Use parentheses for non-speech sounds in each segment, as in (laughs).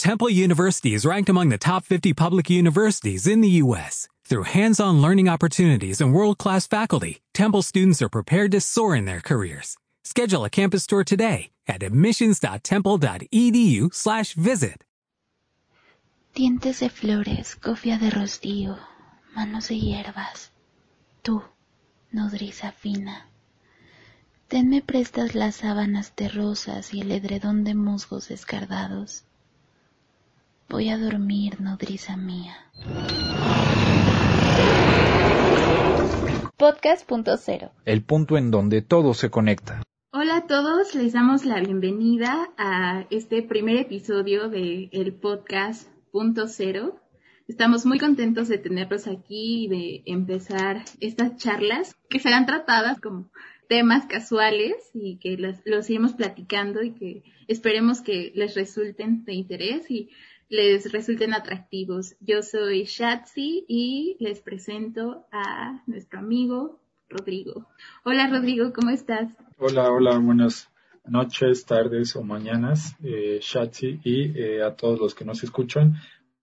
Temple University is ranked among the top 50 public universities in the U.S. Through hands-on learning opportunities and world-class faculty, Temple students are prepared to soar in their careers. Schedule a campus tour today at admissions.temple.edu/visit. Dientes de flores, cofia de rocío, manos de hierbas. Tú, nodriza fina. Tenme prestas las sábanas de rosas y el edredón de musgos escardados. Voy a dormir, nodriza mía. Podcast.0 El punto en donde todo se conecta. Hola a todos, les damos la bienvenida a este primer episodio de el podcast punto cero. Estamos muy contentos de tenerlos aquí y de empezar estas charlas que serán tratadas como temas casuales y que los, los iremos platicando y que esperemos que les resulten de interés y les resulten atractivos. Yo soy Shatsi y les presento a nuestro amigo Rodrigo. Hola Rodrigo, ¿cómo estás? Hola, hola, buenas noches, tardes o mañanas, eh, Shatsi, y eh, a todos los que nos escuchan.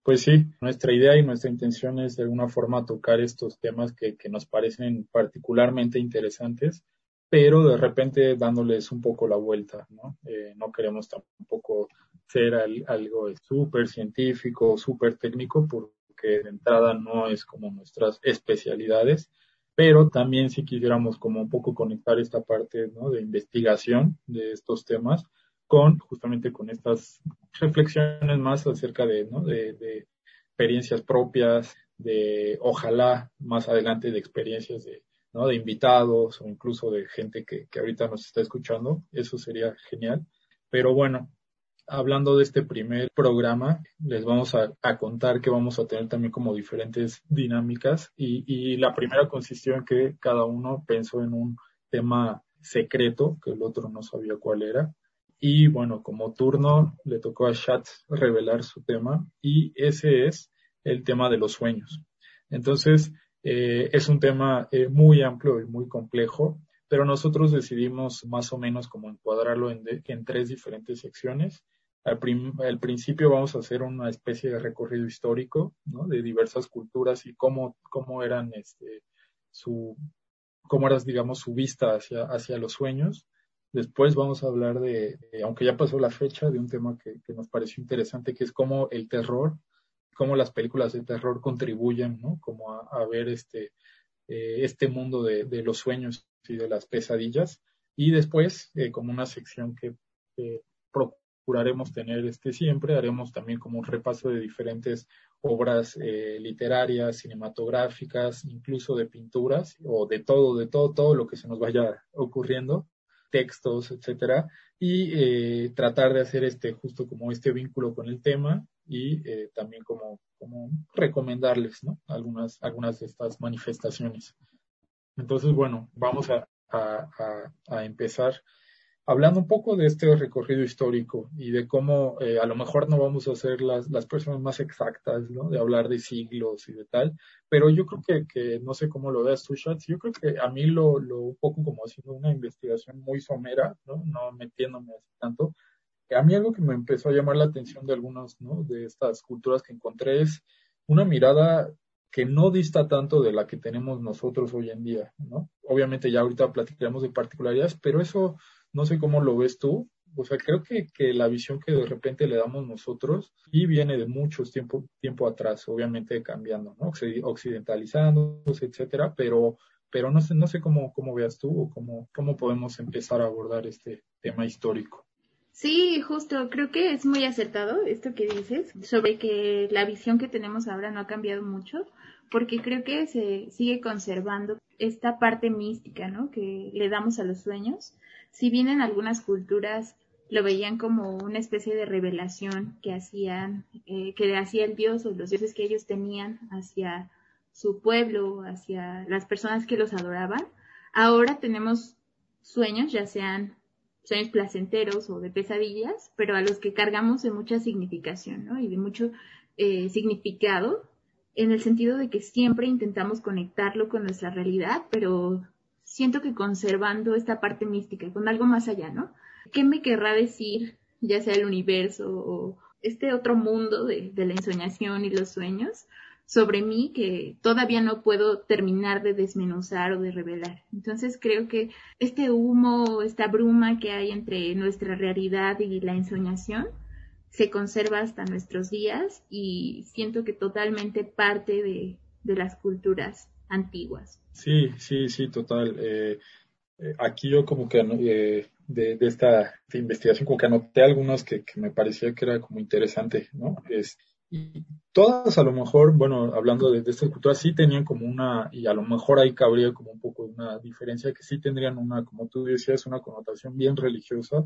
Pues sí, nuestra idea y nuestra intención es de alguna forma tocar estos temas que, nos parecen particularmente interesantes, pero de repente dándoles un poco la vuelta, ¿no? Eh, no queremos tampoco ser algo súper científico, súper técnico, porque de entrada no es como nuestras especialidades, pero también si quisiéramos como un poco conectar esta parte de investigación de estos temas con justamente con estas reflexiones más acerca de, experiencias propias, de ojalá más adelante de experiencias de invitados o incluso de gente que, que ahorita nos está escuchando, eso sería genial. Pero bueno, hablando de este primer programa, les vamos a, contar que vamos a tener también como diferentes dinámicas y, la primera consistió en que cada uno pensó en un tema secreto, que el otro no sabía cuál era. Y bueno, como turno le tocó a Chat revelar su tema y ese es el tema de los sueños. Entonces, eh, es un tema eh, muy amplio y muy complejo, pero nosotros decidimos más o menos como encuadrarlo en, en tres diferentes secciones al, principio vamos a hacer una especie de recorrido histórico, ¿no? De diversas culturas y cómo, cómo eran, este, su, cómo era, digamos, su vista hacia, hacia los sueños. Después vamos a hablar de, aunque ya pasó la fecha, de un tema que, que, nos pareció interesante, que es cómo el terror, cómo las películas de terror contribuyen, ¿no? Como a, ver este, eh, este mundo de, de, los sueños y de las pesadillas. Y después, eh, como una sección que eh, procuraremos tener este siempre, haremos también como un repaso de diferentes obras eh, literarias, cinematográficas, incluso de pinturas o de todo, de todo, todo lo que se nos vaya ocurriendo, textos, etcétera, y eh, tratar de hacer este justo como este vínculo con el tema y eh, también como, como recomendarles ¿no? algunas, algunas de estas manifestaciones. Entonces, bueno, vamos a, a, a, a empezar hablando un poco de este recorrido histórico y de cómo eh, a lo mejor no vamos a ser las, las personas más exactas, ¿no? De hablar de siglos y de tal, pero yo creo que, que no sé cómo lo veas tú, Shats, yo creo que a mí lo, lo un poco como haciendo una investigación muy somera, ¿no? No metiéndome así tanto, a mí algo que me empezó a llamar la atención de algunos, ¿no? De estas culturas que encontré es una mirada que no dista tanto de la que tenemos nosotros hoy en día, ¿no? Obviamente ya ahorita platicaremos de particularidades, pero eso no sé cómo lo ves tú. O sea, creo que, que la visión que de repente le damos nosotros y viene de muchos tiempo, tiempo atrás, obviamente cambiando, ¿no? Occidentalizándose, etcétera, pero, pero no sé, no sé cómo, cómo veas tú o cómo, cómo podemos empezar a abordar este tema histórico. Sí, justo, creo que es muy acertado esto que dices sobre que la visión que tenemos ahora no ha cambiado mucho, porque creo que se sigue conservando esta parte mística, ¿no? Que le damos a los sueños, si bien en algunas culturas lo veían como una especie de revelación que hacían, eh, que hacía el dios o los dioses que ellos tenían hacia su pueblo, hacia las personas que los adoraban, ahora tenemos sueños, ya sean sueños placenteros o de pesadillas, pero a los que cargamos de mucha significación, ¿no? Y de mucho eh, significado, en el sentido de que siempre intentamos conectarlo con nuestra realidad, pero siento que conservando esta parte mística, con algo más allá, ¿no? ¿Qué me querrá decir, ya sea el universo o, este otro mundo de, de la ensoñación y los sueños sobre mí que todavía no puedo terminar de desmenuzar o de revelar. Entonces creo que este humo, esta bruma que hay entre nuestra realidad y la ensoñación se conserva hasta nuestros días y siento que totalmente parte de, de las culturas antiguas. Sí, sí, sí, total. Eh, eh, aquí yo como que eh, de, de, esta investigación como que anoté algunas que, que, me parecía que era como interesante, ¿no? Es, y todas a lo mejor, bueno, hablando de, de estas sí tenían como una, y a lo mejor ahí cabría como un poco una diferencia, que sí tendrían una, como tú decías, una connotación bien religiosa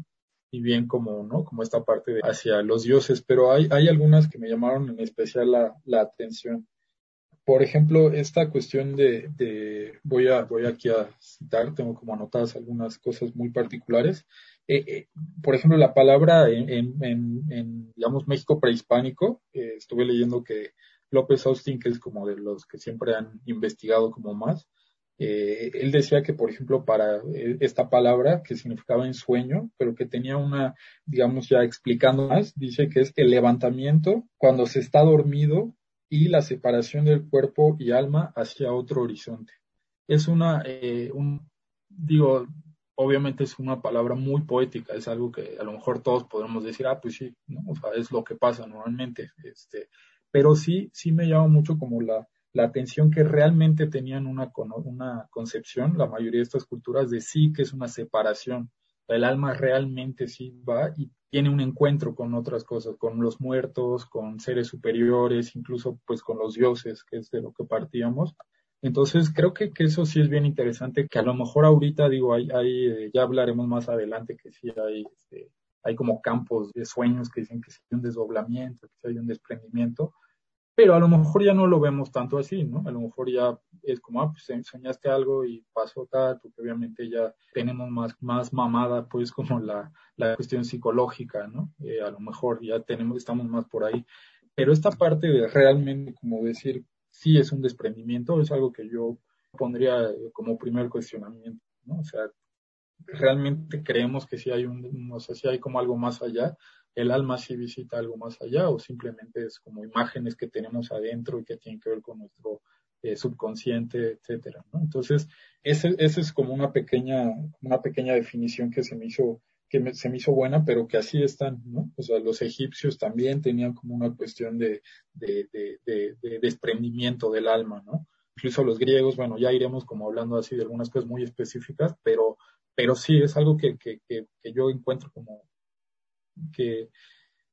y bien como, ¿no? Como esta parte de hacia los dioses, pero hay, hay algunas que me llamaron en especial la, la atención por ejemplo, esta cuestión de, de, voy a voy aquí a citar, tengo como anotadas algunas cosas muy particulares. Eh, eh, por ejemplo, la palabra en, en, en, digamos, México prehispánico, eh, estuve leyendo que López Austin, que es como de los que siempre han investigado como más, eh, él decía que, por ejemplo, para eh, esta palabra que significaba ensueño, pero que tenía una, digamos, ya explicando más, dice que es el levantamiento cuando se está dormido y la separación del cuerpo y alma hacia otro horizonte. Es una, eh, digo, obviamente es una palabra muy poética, es algo que a lo mejor todos podemos decir, ah, pues sí, ¿no? es lo que pasa normalmente, este, pero sí, sí me llama mucho como la, la atención que realmente tenían una, una concepción, la mayoría de estas culturas, de sí que es una separación. El alma realmente sí va y tiene un encuentro con otras cosas, con los muertos, con seres superiores, incluso pues con los dioses, que es de lo que partíamos. Entonces creo que, que eso sí es bien interesante, que a lo mejor ahorita digo, hay, hay eh, ya hablaremos más adelante que sí hay, este, hay como campos de sueños que dicen que sí hay un desdoblamiento, que sí hay un desprendimiento, pero a lo mejor ya no lo vemos tanto así, ¿no? A lo mejor ya es como, ah, pues soñaste algo y pasó tal, porque obviamente ya tenemos más, más mamada, pues, (laughs) como la, la cuestión psicológica, ¿no? Eh, a lo mejor ya tenemos, estamos más por ahí. Pero esta parte de realmente, como decir, sí es un desprendimiento, es algo que yo pondría como primer cuestionamiento, ¿no? O sea, realmente creemos que sí hay un, no sé si hay como algo más allá, el alma sí visita algo más allá o simplemente es como imágenes que tenemos adentro y que tienen que ver con nuestro eh, subconsciente, etcétera. Entonces, ese, ese es como una pequeña, una pequeña definición que se me hizo, que se me hizo buena, pero que así están, ¿no? O sea, los egipcios también tenían como una cuestión de, de, de, de, de desprendimiento del alma, ¿no? Incluso los griegos, bueno, ya iremos como hablando así de algunas cosas muy específicas, pero, pero sí es algo que, que, que yo encuentro como, que,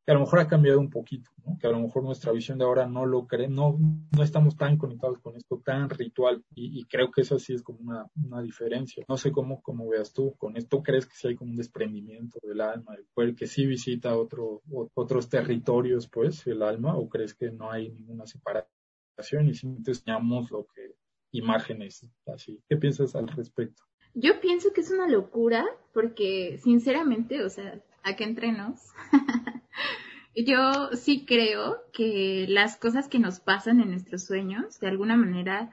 a lo mejor ha cambiado un poquito, ¿no? que a lo mejor nuestra visión de ahora no lo cree, no, no estamos tan conectados con esto tan ritual y, y creo que eso sí es como una, una, diferencia. No sé cómo, cómo veas tú con esto, ¿crees que sí hay como un desprendimiento del alma, del cuerpo, que sí visita otro, otros territorios, pues, el alma, o crees que no hay ninguna separación y simplemente enseñamos lo que imágenes así. ¿Qué piensas al respecto? Yo pienso que es una locura porque sinceramente, o sea, que entrenos. (laughs) Yo sí creo que las cosas que nos pasan en nuestros sueños, de alguna manera,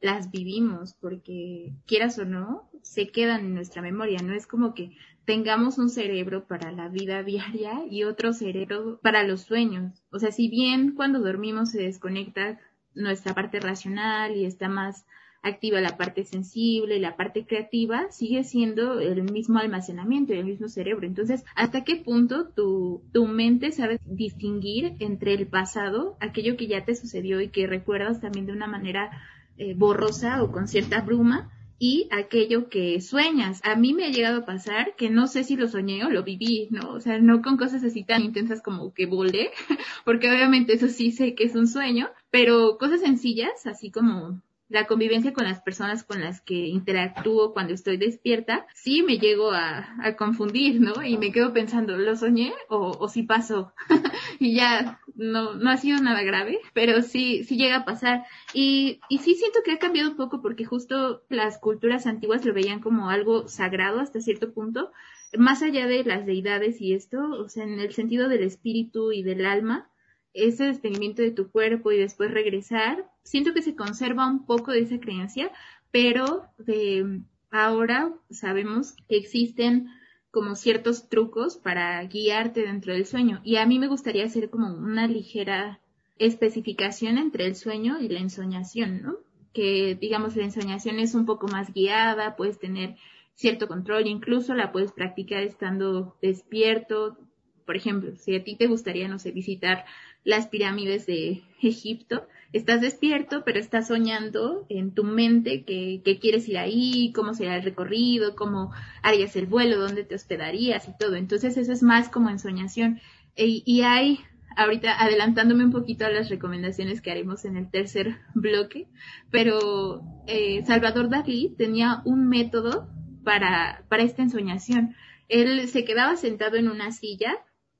las vivimos, porque quieras o no, se quedan en nuestra memoria. No es como que tengamos un cerebro para la vida (laughs) diaria y otro cerebro para los sueños. O sea, si bien cuando dormimos se desconecta nuestra parte racional y está más activa la parte sensible, la parte creativa, sigue siendo el mismo almacenamiento y el mismo cerebro. Entonces, ¿hasta qué punto tu, tu mente sabe distinguir entre el pasado, aquello que ya te sucedió y que recuerdas también de una manera eh, borrosa o con cierta bruma? y aquello que sueñas. A mí me ha llegado a pasar que no sé si lo soñé o lo viví, ¿no? O sea, no con cosas así tan intensas como que volé, (laughs) porque obviamente eso sí sé que es un sueño, pero cosas sencillas, así como la convivencia con las personas con las que interactúo cuando estoy despierta, sí me llego a, confundir, ¿no? Y me quedo pensando, ¿lo soñé o, o sí pasó? (laughs) y ya no, no ha sido nada grave, pero sí, sí llega a pasar. Y, y sí siento que ha cambiado un poco porque justo las culturas antiguas lo veían como algo sagrado hasta cierto punto, más allá de las deidades y esto, o sea, en el sentido del espíritu y del alma, ese desprendimiento de tu cuerpo y después regresar, siento que se conserva un poco de esa creencia, pero de ahora sabemos que existen como ciertos trucos para guiarte dentro del sueño. Y a mí me gustaría hacer como una ligera especificación entre el sueño y la ensoñación, ¿no? Que digamos la ensoñación es un poco más guiada, puedes tener cierto control, incluso la puedes practicar estando despierto. Por ejemplo, si a ti te gustaría, no sé, visitar las pirámides de Egipto, estás despierto, pero estás soñando en tu mente que, quieres ir ahí, cómo será el recorrido, cómo harías el vuelo, dónde te hospedarías y todo. Entonces eso es más como ensoñación. E, y hay, ahorita adelantándome un poquito a las recomendaciones que haremos en el tercer bloque, pero eh, Salvador Dalí tenía un método para, para esta ensoñación. Él se quedaba sentado en una silla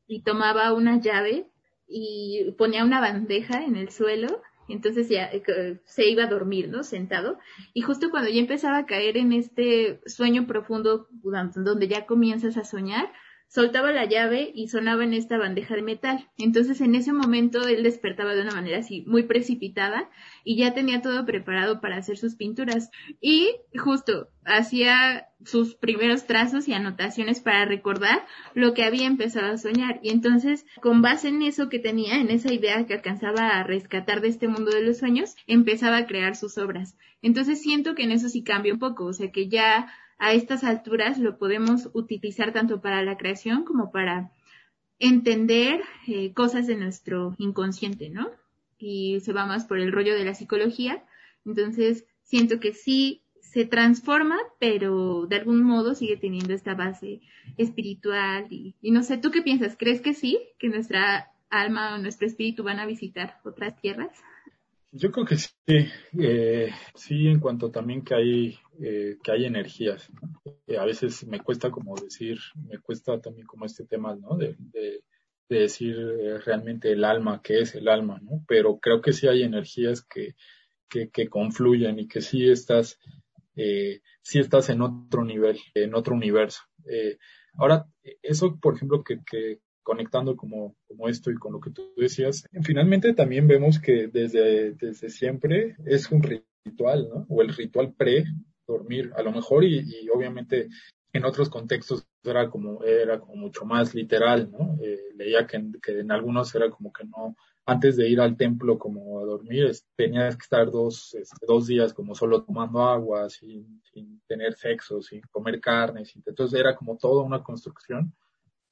y tomaba una llave y ponía una bandeja en el suelo entonces ya eh, se iba a dormir, ¿no? Sentado. Y justo cuando ya empezaba a caer en este sueño profundo, donde ya comienzas a soñar, soltaba la llave y sonaba en esta bandeja de metal. Entonces en ese momento él despertaba de una manera así muy precipitada y ya tenía todo preparado para hacer sus pinturas. Y justo hacía sus primeros trazos y anotaciones para recordar lo que había empezado a soñar. Y entonces, con base en eso que tenía, en esa idea que alcanzaba a rescatar de este mundo de los sueños, empezaba a crear sus obras. Entonces siento que en eso sí cambia un poco, o sea que ya a estas alturas lo podemos utilizar tanto para la creación como para entender eh, cosas de nuestro inconsciente, ¿no? Y se va más por el rollo de la psicología. Entonces, siento que sí se transforma, pero de algún modo sigue teniendo esta base espiritual. Y, no sé, ¿tú qué piensas? ¿Crees que sí? ¿Que nuestra alma o nuestro espíritu van a visitar otras tierras? Yo creo que sí, eh, sí, en cuanto también que hay, eh, que hay energías. a veces me cuesta como decir, me cuesta también como este tema, ¿no? De, de, decir eh, realmente el alma, qué es el alma, ¿no? Pero creo que sí hay energías que, que, confluyen y que sí estás, eh, sí estás en otro nivel, en otro universo. Eh, ahora, eso, por ejemplo, que, que, conectando como, como esto y con lo que tú decías, finalmente también vemos que desde, desde siempre es un ritual, ¿no? O el ritual pre-dormir, a lo mejor, y, y, obviamente en otros contextos era como, era como mucho más literal, ¿no? Eh, leía que que en algunos era como que no, antes de ir al templo como a dormir, tenías que estar dos, este, dos días como solo tomando agua, sin, sin tener sexo, sin comer carne, sin, entonces era como toda una construcción,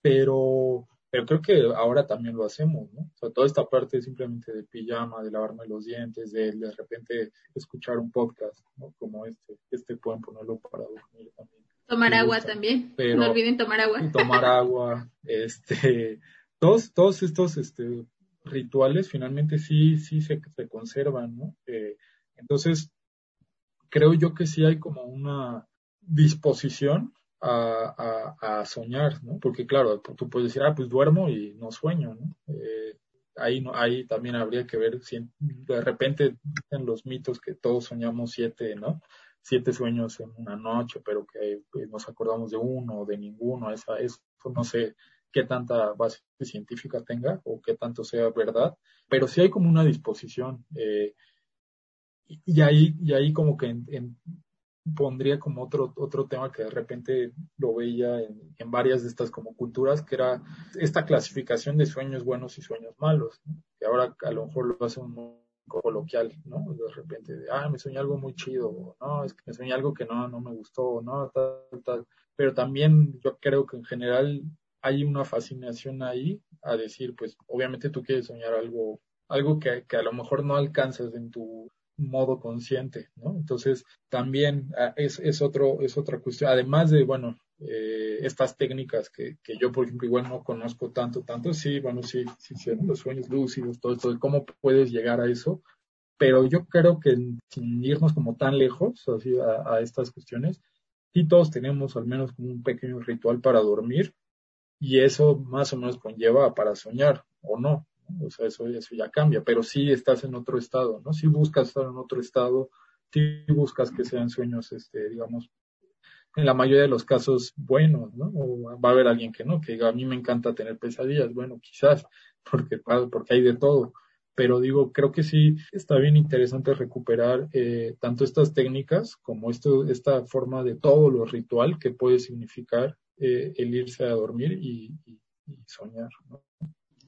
pero pero creo que ahora también lo hacemos, ¿no? O sea, toda esta parte simplemente de pijama, de lavarme los dientes, de de repente escuchar un podcast, ¿no? Como este, este pueden ponerlo para dormir también. Tomar agua también. no olviden tomar agua. Tomar agua, (laughs) este, todos, todos estos, este, rituales finalmente sí, sí se, se conservan, ¿no? Eh, entonces, creo yo que sí hay como una disposición a, a, soñar, ¿no? Porque claro, tú puedes decir, ah, pues duermo y no sueño, ¿no? Eh, ahí, no, ahí también habría que ver si de repente en los mitos que todos soñamos siete, ¿no? Siete sueños en una noche, pero que pues, nos acordamos de uno o de ninguno, esa, eso no sé qué tanta base científica tenga o qué tanto sea verdad, pero sí hay como una disposición. Eh, y, ahí, y ahí como que en, pondría como otro, otro tema que de repente lo veía en, varias de estas como culturas, que era esta clasificación de sueños buenos y sueños malos, que ahora a lo mejor lo hace un coloquial, ¿no? De repente, de, ah, me soñé algo muy chido, no, es que me soñé algo que no, no me gustó, no, tal, tal. Pero también yo creo que en general hay una fascinación ahí a decir, pues obviamente tú quieres soñar algo, algo que, que a lo mejor no alcanzas en tu modo consciente, ¿no? Entonces, también ah, es, es, otro, es otra cuestión, además de, bueno, eh, estas técnicas que, que yo, por ejemplo, igual no conozco tanto, tanto, sí, bueno, sí, sí, sí los sueños lúcidos, todo esto, cómo puedes llegar a eso, pero yo creo que sin irnos como tan lejos, a, a estas cuestiones, sí todos tenemos al menos como un pequeño ritual para dormir, y eso más o menos conlleva para soñar, o no, o sea, eso, eso ya cambia, pero sí estás en otro estado, ¿no? Si buscas estar en otro estado, si buscas que sean sueños, este, digamos, en la mayoría de los casos buenos, ¿no? O va a haber alguien que no, que diga, a mí me encanta tener pesadillas, bueno, quizás, (laughs) porque, porque hay de todo. Pero digo, creo que sí está bien interesante recuperar eh, tanto estas técnicas como esto, esta forma de todo lo ritual que puede significar eh, el irse a dormir y, soñar. ¿no?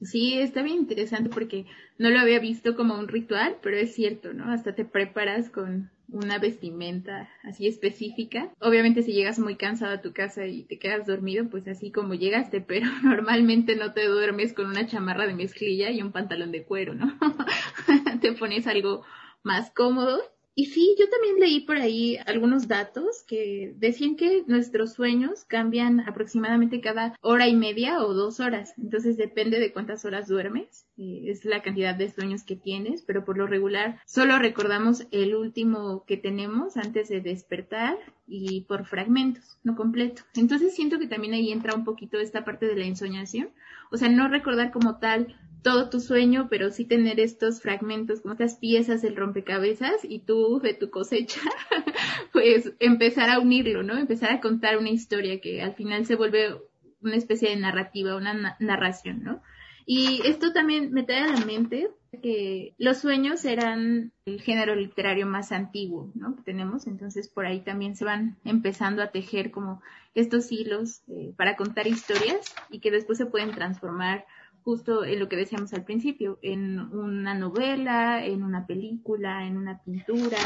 Sí, está bien interesante porque no lo había visto como un ritual, pero es cierto, ¿no? Hasta te preparas con una vestimenta así específica. Obviamente si llegas muy cansado a tu casa y te quedas dormido, pues así como llegaste, (laughs) pero normalmente no te duermes con una chamarra de mezclilla y un pantalón de cuero, ¿no? (laughs) te pones algo más cómodo y sí, yo también leí por ahí algunos datos que decían que nuestros sueños cambian aproximadamente cada hora y media o dos horas. Entonces depende de cuántas horas duermes. Eh, es la cantidad de sueños que tienes, pero por lo regular solo recordamos el último que tenemos antes de despertar y por fragmentos, no completo. Entonces siento que también ahí entra un poquito esta parte de la ensoñación. O sea, no recordar como tal todo tu sueño, pero sí tener estos fragmentos, como estas piezas del rompecabezas y tú de tu cosecha, (laughs) pues empezar a unirlo, ¿no? Empezar a contar una historia que al final se vuelve una especie de narrativa, una narración, ¿no? Y esto también me trae a la mente que los sueños eran el género literario más antiguo, ¿no? Que tenemos, entonces por ahí también se van empezando a tejer como estos hilos eh, para contar historias y que después se pueden transformar justo en lo que decíamos al principio, en una novela, en una película, en una pintura.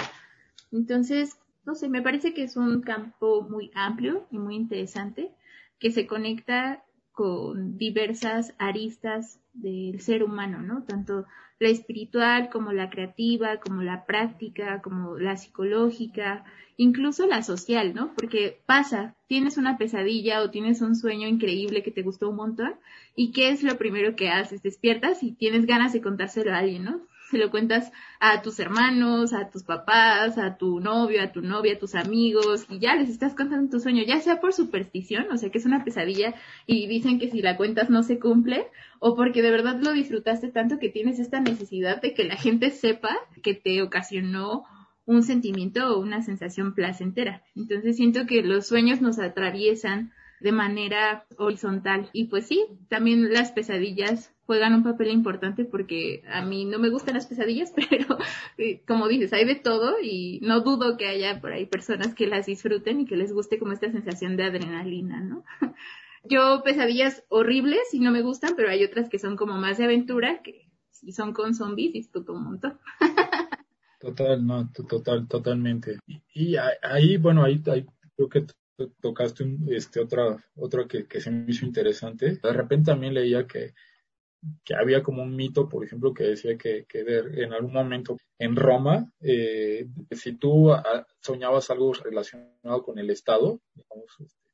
Entonces, no sé, me parece que es un campo muy amplio y muy interesante que se conecta con diversas aristas del ser humano, ¿no? Tanto la espiritual como la creativa, como la práctica, como la psicológica, incluso la social, ¿no? Porque pasa, tienes una pesadilla o tienes un sueño increíble que te gustó un montón y ¿qué es lo primero que haces? Despiertas y tienes ganas de contárselo a alguien, ¿no? Se (laughs) lo cuentas a tus hermanos, a tus papás, a tu novio, a tu novia, a tus amigos y ya les estás contando tu sueño, ya sea por superstición, o sea que es una pesadilla y dicen que si la cuentas no se cumple o porque de verdad lo disfrutaste tanto que tienes esta necesidad de que la gente sepa que te ocasionó un sentimiento o una sensación placentera. Entonces siento que los sueños nos atraviesan de manera horizontal. Y pues sí, también las pesadillas juegan un papel importante porque a mí no me gustan las pesadillas, (laughs) pero eh, como dices, hay de todo y no dudo que haya por ahí personas que las disfruten y que les guste como esta sensación de adrenalina, ¿no? (laughs) Yo pesadillas horribles y no me gustan, pero hay otras que son como más de aventura, que si son con zombies disfruto un montón. (laughs) Total, no, total, totalmente. Y, ahí, bueno, ahí, creo que tocaste este otra, otra que, que se me hizo interesante. De repente también leía que, que había como un mito, por ejemplo, que decía que, que en algún momento en Roma, eh, si tú soñabas algo relacionado con el Estado, digamos, este,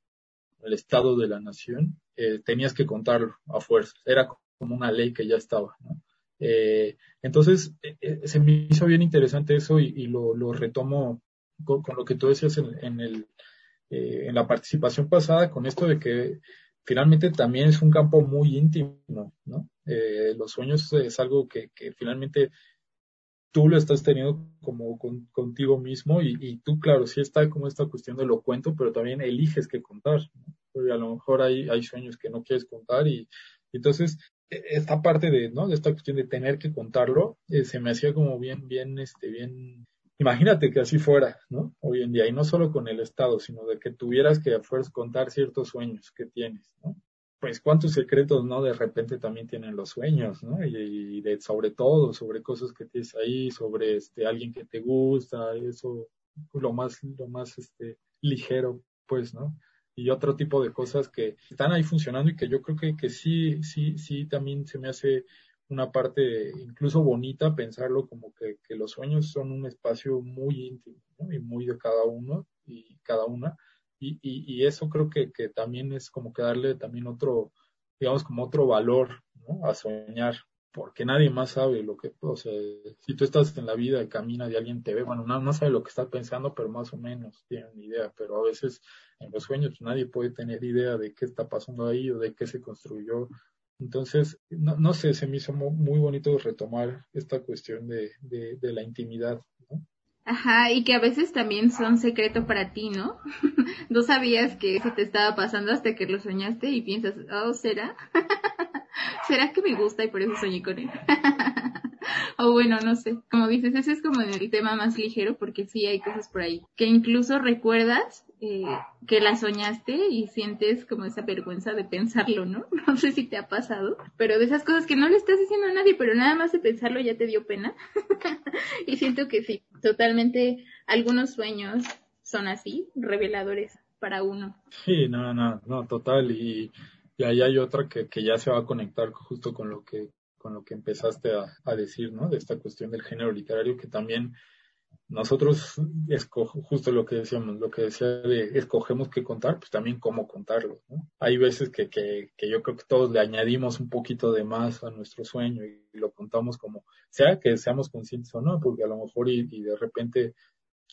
el Estado de la nación, eh, tenías que contarlo a fuerza. Era como una ley que ya estaba, ¿no? Eh, entonces, eh, eh, se me hizo bien interesante eso y, lo, lo, retomo con, lo que tú decías en, el, en la participación pasada, con esto de que finalmente también es un campo muy íntimo, ¿no? los sueños es algo que, que, finalmente tú lo estás teniendo como contigo mismo y, tú, claro, sí está como esta cuestión de lo cuento, pero también eliges que contar, Porque a lo mejor hay, hay sueños que no quieres contar y entonces e-, esta parte de, ¿no? De esta cuestión de tener que contarlo, eh, se me hacía como bien, bien, este, bien, imagínate que así fuera, ¿no? Hoy en día, y no solo con el Estado, sino de que tuvieras que fueras contar ciertos sueños que tienes, ¿no? Pues cuántos secretos, ¿no? De repente también tienen los sueños, ¿no? Y, de, sobre todo, sobre cosas que tienes ahí, sobre, este, alguien que te gusta, eso, lo más, lo más, este, ligero, pues, ¿no? y otro tipo de cosas que están ahí funcionando y que yo creo que, que sí, sí, sí, también se me hace una parte incluso bonita pensarlo como que, los sueños son un espacio muy íntimo y muy de cada uno y cada una. Y, eso creo que, que también es como que darle también otro, digamos, como otro valor a soñar porque nadie más sabe lo que, o sea, si tú estás en la vida y camina y alguien te ve, bueno, no, no sabe lo que está pensando, pero más o menos tiene una idea, pero a veces en los sueños nadie puede tener idea de qué está pasando ahí o de qué se construyó. Entonces, no, no sé, se me hizo muy bonito retomar esta cuestión de, de, de la intimidad, ¿no? Ajá, y que a veces también son secreto para ti, ¿no? (laughs) no sabías que eso te estaba pasando hasta que lo soñaste y piensas, oh, ¿será? (laughs) ¿Será que me gusta y por eso soñé con él? (laughs) o bueno, no sé. Como dices, ese es como el tema más ligero porque sí hay cosas por ahí que incluso recuerdas eh, que la soñaste y sientes como esa vergüenza de pensarlo, ¿no? (laughs) No sé si te ha pasado, pero de esas cosas que no le estás diciendo a nadie, pero nada más de pensarlo ya te dio pena. (laughs) y siento que sí, totalmente algunos sueños son así, reveladores para uno. Sí, no, no, no, total. Y, y ahí hay otra que, que ya se va a conectar justo con lo que con lo que empezaste a, a decir, ¿no? De esta cuestión del género literario que también nosotros justo lo que decíamos, lo que decía de escogemos qué contar, pues también cómo contarlo, ¿no? Hay veces que, que, que, yo creo que todos le añadimos un poquito de más a nuestro sueño y, lo contamos como, sea que seamos conscientes o no, porque a lo mejor y, y de repente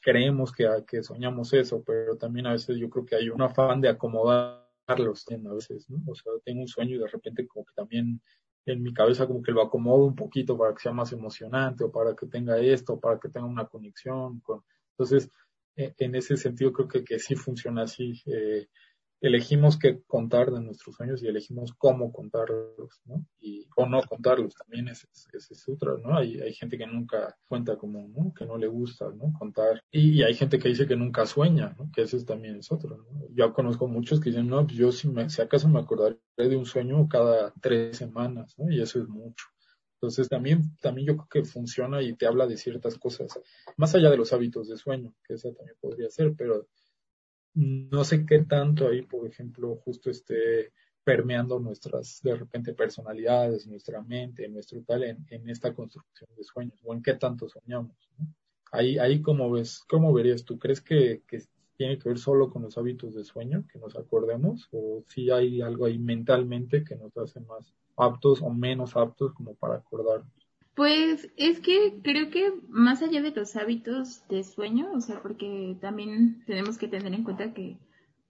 creemos que, que soñamos eso, pero también a veces yo creo que hay un afán de acomodarlos a veces, ¿no? O sea, tengo un sueño y de repente como que también en mi cabeza como que lo acomodo un poquito para que sea más emocionante o para que tenga esto, o para que tenga una conexión con... Entonces, e, en ese sentido creo que, que sí funciona así. Eh, elegimos qué contar de nuestros sueños y elegimos cómo contarlos, ¿no? Y, o no contarlos, también ese, es otra, ¿no? Hay, hay gente que nunca cuenta como, ¿no? Que no le gusta, ¿no? Contar. Y, hay gente que dice que nunca sueña, ¿no? Que ese también es otro, ¿no? Yo conozco muchos que dicen, no, yo si, me, si acaso me acordaré de un sueño cada tres semanas, ¿no? Y eso es mucho. Entonces también, también yo creo que funciona y te habla de ciertas cosas, más allá de los hábitos de sueño, que esa también podría ser, pero no sé qué tanto ahí, por ejemplo, justo esté permeando nuestras, de repente, personalidades, nuestra mente, nuestro tal, en, esta construcción de sueños, o en qué tanto soñamos. Ahí, ahí como ves, ¿cómo verías tú? ¿Crees que, que tiene que ver solo con los hábitos de sueño, que nos acordemos, o si hay algo ahí mentalmente que nos hace más aptos o menos aptos como para acordarnos? Pues es que creo que más allá de los hábitos de sueño, o sea, porque también tenemos que tener en cuenta que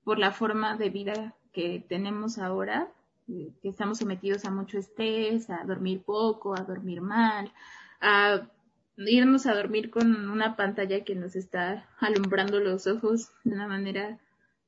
por la forma de vida que tenemos ahora, eh, que estamos sometidos a mucho estrés, a dormir poco, a dormir mal, a irnos a dormir con una pantalla que nos está alumbrando los ojos de una manera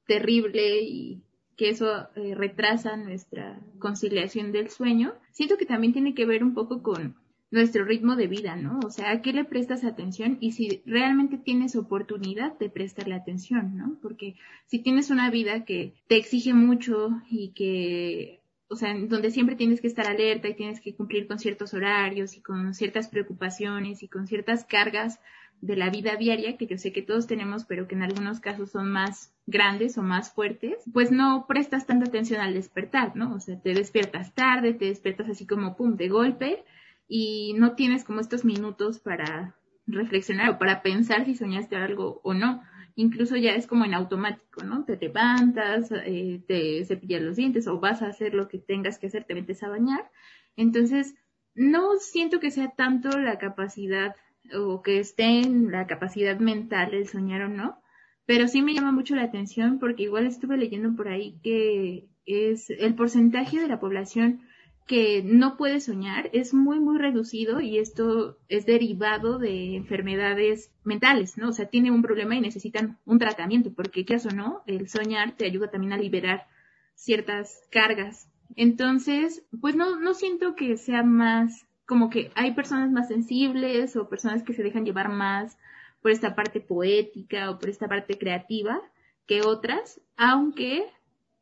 terrible y que eso eh, retrasa nuestra conciliación del sueño. Siento que también tiene que ver un poco con nuestro ritmo de vida, ¿no? O sea, ¿a qué le prestas atención? Y si realmente tienes oportunidad de prestarle atención, ¿no? Porque si tienes una vida que te exige mucho y que, o sea, donde siempre tienes que estar alerta y tienes que cumplir con ciertos horarios y con ciertas preocupaciones y con ciertas cargas de la vida diaria, que yo sé que todos tenemos, pero que en algunos casos son más grandes o más fuertes, pues no prestas tanta atención al despertar, ¿no? O sea, te despiertas tarde, te despiertas así como pum, de golpe, y no tienes como estos minutos para reflexionar o para pensar si soñaste algo o no. Incluso ya es como en automático, ¿no? Te levantas, eh, te cepillas los dientes o vas a hacer lo que tengas que hacer, te metes a bañar. Entonces, no siento que sea tanto la capacidad o que esté en la capacidad mental el soñar o no, pero sí me llama mucho la atención porque igual estuve leyendo por ahí que es el porcentaje de la población que no puede soñar es muy, muy reducido y esto es derivado de enfermedades mentales, ¿no? O sea, tiene un problema y necesitan un tratamiento, porque qué o no, el soñar te ayuda también a liberar ciertas cargas. Entonces, pues no, no siento que sea más, como que hay personas más sensibles o personas que se dejan llevar más por esta parte poética o por esta parte creativa que otras, aunque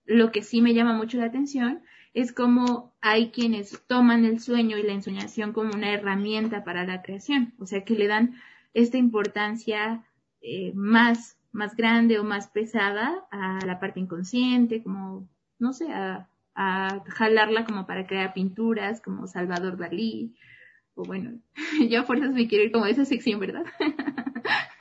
lo que sí me llama mucho la atención es como hay quienes toman el sueño y la ensoñación como una herramienta para la creación, o sea, que le dan esta importancia eh, más, más grande o más pesada a la parte inconsciente, como, no sé, a, a jalarla como para crear pinturas, como Salvador Dalí, o bueno, (laughs) yo a fuerzas me quiero ir como esa sección, ¿verdad? (laughs)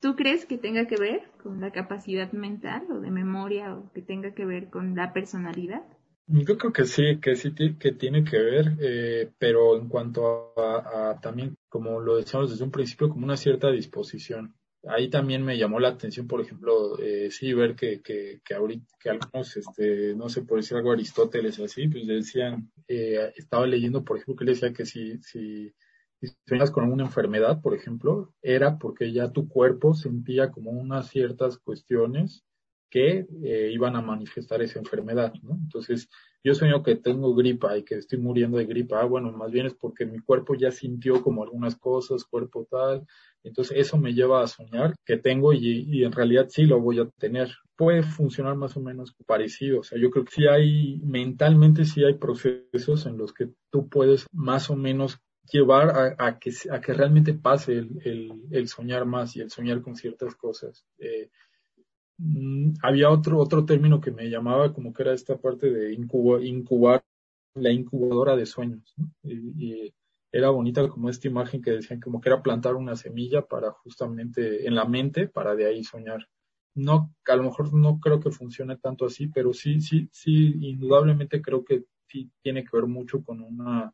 ¿Tú crees que tenga que ver con la capacidad mental o de memoria o que tenga que ver con la personalidad? Yo creo que sí, que sí que tiene que ver, eh, pero en cuanto a, también, como lo decíamos desde un principio, como una cierta disposición. Ahí también me llamó la atención, por ejemplo, eh, sí, ver que, que, que ahorita, que algunos, este, no sé, por decir algo Aristóteles así, pues decían, eh, estaba leyendo, por ejemplo, que le decía que si, si si sueñas con una enfermedad, por ejemplo, era porque ya tu cuerpo sentía como unas ciertas cuestiones que eh, iban a manifestar esa enfermedad, ¿no? Entonces, yo sueño que tengo gripa y que estoy muriendo de gripa, ah, bueno, más bien es porque mi cuerpo ya sintió como algunas cosas, cuerpo tal, entonces eso me lleva a soñar que tengo y, y en realidad sí lo voy a tener. Puede funcionar más o menos parecido, o sea, yo creo que sí hay, mentalmente sí hay procesos en los que tú puedes más o menos llevar a, que, realmente pase el, soñar más y el soñar con ciertas cosas. Eh, mm, había otro, otro término que me llamaba como que era esta parte de incubar, la incubadora de sueños. Era bonita como esta imagen que decían como que era plantar una semilla para justamente en la mente para de ahí soñar. No, a lo mejor no creo que funcione tanto así, pero sí, sí, sí, indudablemente creo que sí tiene que ver mucho con una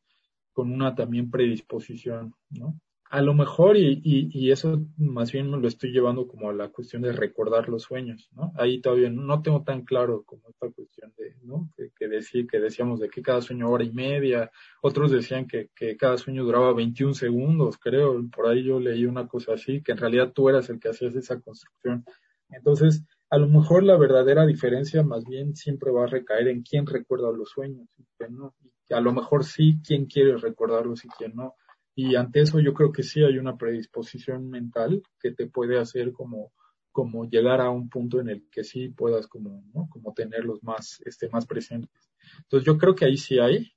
con una también predisposición, ¿no? A lo mejor, y, y, eso más bien me lo estoy llevando como a la cuestión de recordar los sueños, ¿no? Ahí todavía no tengo tan claro como esta cuestión de, ¿no? Que, que, que decíamos de que cada sueño hora y media, otros decían que, que cada sueño duraba 21 segundos, creo, por ahí yo leí una cosa así, que en realidad tú eras el que hacías esa construcción. Entonces, a lo mejor la verdadera diferencia más bien siempre va a recaer en quién recuerda los sueños, ¿no? a lo mejor sí quién quiere recordarlos y quién no. Y ante eso yo creo que sí hay una predisposición mental que te puede hacer como, como llegar a un punto en el que sí puedas como, ¿no? como tenerlos más, este, más presentes. Entonces yo creo que ahí sí hay.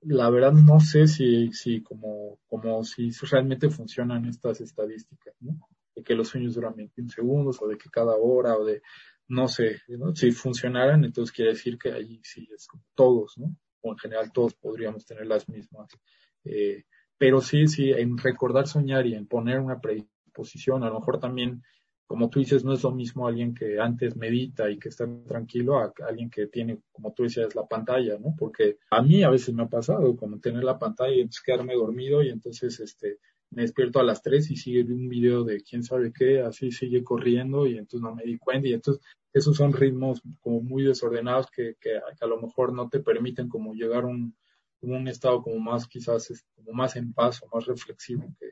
La verdad no sé si, si como, como si realmente funcionan estas estadísticas, ¿no? De que los sueños duran 21 segundos o de que cada hora o de, no sé, si funcionaran, entonces quiere decir que ahí sí es como todos, ¿no? en general todos podríamos tener las mismas. Eh, pero sí, sí, en recordar soñar y en poner una predisposición, a lo mejor también, como tú dices, no es lo mismo alguien que antes medita y que está tranquilo a alguien que tiene, como tú decías, la pantalla, ¿no? Porque a mí a veces me ha pasado como tener la pantalla y entonces quedarme dormido y entonces este me despierto a las tres y sigue un video de quién sabe qué, así sigue corriendo y entonces no me di cuenta y entonces esos son ritmos como muy desordenados que, que, a lo mejor no te permiten como llegar a un, un estado como más quizás como más en paz o más reflexivo que,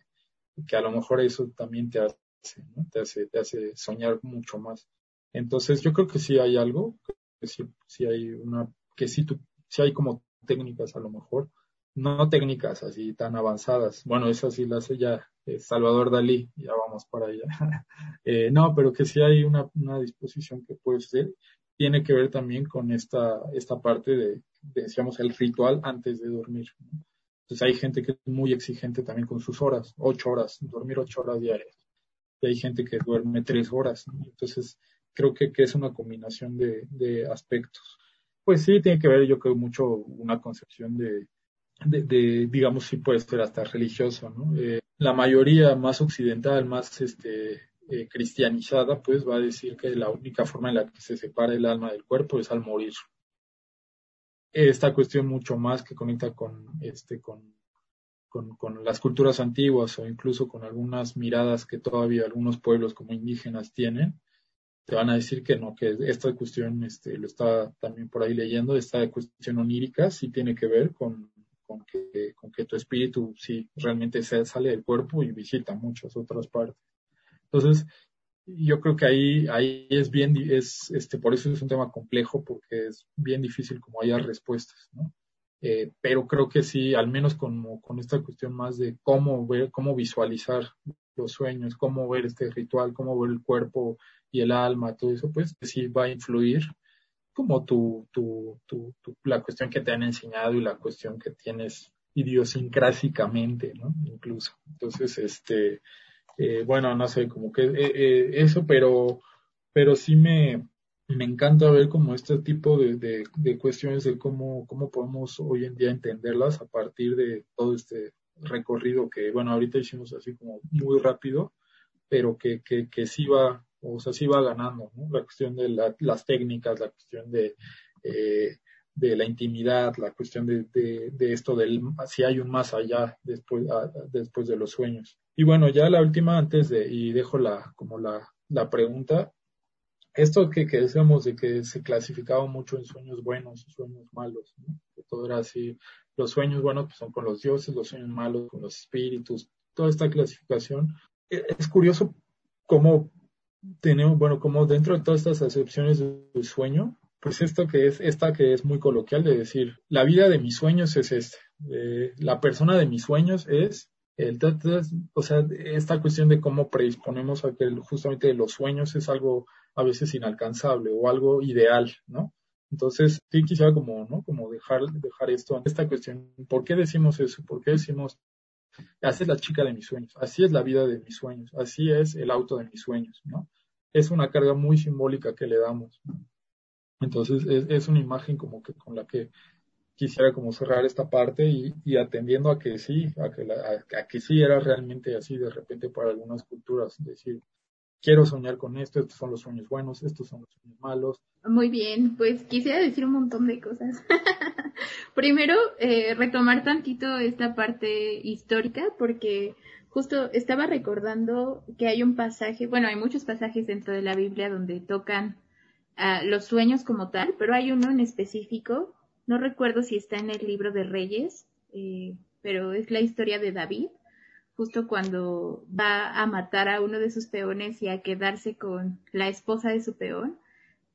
que a lo mejor eso también te hace, te hace, te hace soñar mucho más. Entonces yo creo que sí hay algo, que sí, sí hay una, que sí, tú, sí hay como técnicas a lo mejor, no técnicas así tan avanzadas. Bueno, eso sí lo hace ya eh, Salvador Dalí, ya vamos para allá. (laughs) eh, no, pero que sí hay una, una, disposición que puede ser. Tiene que ver también con esta, esta parte de, decíamos, el ritual antes de dormir. Entonces hay gente que es muy exigente también con sus horas, ocho horas, dormir ocho horas diarias. Y hay gente que duerme tres horas. Entonces creo que, que es una combinación de, de aspectos. Pues sí, tiene que ver, yo creo, mucho una concepción de, de, digamos, sí puede ser hasta religioso, ¿no? Eh, la mayoría más occidental, más este, eh, cristianizada, pues va a decir que la única forma en la que se separa el alma del cuerpo es al morir. Esta cuestión mucho más que conecta con, este, con, con, con las culturas antiguas o incluso con algunas miradas que todavía algunos pueblos como indígenas tienen, te van a decir que no, que esta cuestión, este, lo está también por ahí leyendo, esta cuestión onírica sí tiene que ver con, con que, con que tu espíritu sí realmente se sale del cuerpo y visita muchas otras partes. Entonces, yo creo que ahí, ahí es bien, es, este, por eso es un tema complejo, porque es bien difícil como haya respuestas, ¿no? Eh, pero creo que sí, al menos con, con esta cuestión más de cómo ver, cómo visualizar los sueños, cómo ver este ritual, cómo ver el cuerpo y el alma, todo eso, pues sí va a influir como tu, tu, tu, la cuestión que te han enseñado y la cuestión que tienes idiosincrásicamente, ¿no? Incluso. Entonces, este, eh, bueno, no sé, como que eh, eh, eso, pero, pero sí me, me encanta ver como este tipo de, de, de, cuestiones de cómo, cómo podemos hoy en día entenderlas a partir de todo este recorrido que, bueno, ahorita hicimos así como muy rápido, pero que, que, que sí va o sea, sí va ganando, ¿no? La cuestión de las técnicas, la cuestión de, eh, de la intimidad, la cuestión de, de, esto del si hay un más allá después, después de los sueños. Y bueno, ya la última antes de, y dejo la, como la, la pregunta, esto que, que decíamos de que se clasificaba mucho en sueños buenos y sueños malos, ¿no? que todo era así, los sueños buenos pues, son con los dioses, los sueños malos con los espíritus, toda esta clasificación. E, es curioso cómo tenemos, bueno, como dentro de todas estas acepciones del sueño, pues esto que es, esta que es muy coloquial de decir, la vida de mis sueños es esta, la persona de mis sueños es el, o sea, esta cuestión de cómo predisponemos a que justamente los sueños es algo a veces inalcanzable o algo ideal, ¿no? Entonces, sí quisiera como, ¿no? Como dejar, dejar esto, esta cuestión, ¿por qué decimos eso? ¿Por qué decimos, así es la chica de mis sueños, así es la vida de mis sueños, así es el auto de mis sueños, ¿no? Es una carga muy simbólica que le damos. Entonces, es, es una imagen como que con la que quisiera como cerrar esta parte y, atendiendo a que sí, a que, a, que sí era realmente así de repente para algunas culturas, decir, quiero soñar con esto, estos son los sueños buenos, estos son los sueños malos. Muy bien, pues quisiera decir un montón de cosas. (laughs) Primero, eh, retomar tantito esta parte histórica, porque justo estaba recordando que hay un pasaje, bueno, hay muchos pasajes dentro de la Biblia donde tocan uh, los sueños como tal, pero hay uno en específico no recuerdo si está en el libro de Reyes, eh, pero es la historia de David, justo cuando va a matar a uno de sus peones y a quedarse con la esposa de su peón.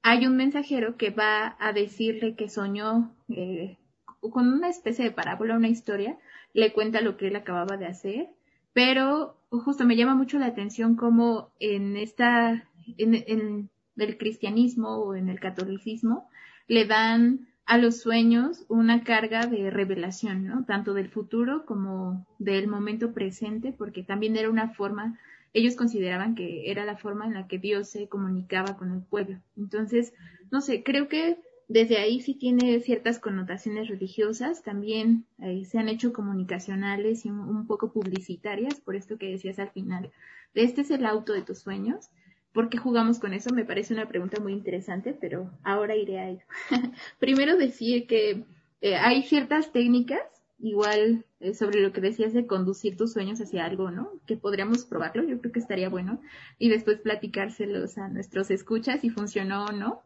Hay un mensajero que va a decirle que soñó eh, con una especie de parábola, una historia, le cuenta lo que él acababa de hacer, pero justo me llama mucho la atención cómo en esta, en, en el cristianismo o en el catolicismo, le dan a los sueños una carga de revelación, ¿no? Tanto del futuro como del momento presente, porque también era una forma, ellos consideraban que era la forma en la que Dios se comunicaba con el pueblo. Entonces, no sé, creo que desde ahí sí tiene ciertas connotaciones religiosas, también eh, se han hecho comunicacionales y un, poco publicitarias, por esto que decías al final, este es el auto de tus sueños, ¿Por qué jugamos con eso? Me parece una pregunta muy interesante, pero ahora iré a ello. (laughs) Primero decir que eh, hay ciertas técnicas, igual eh, sobre lo que decías de conducir tus sueños hacia algo, ¿no? Que podríamos probarlo, yo creo que estaría bueno, y después platicárselos a nuestros escuchas si funcionó o no.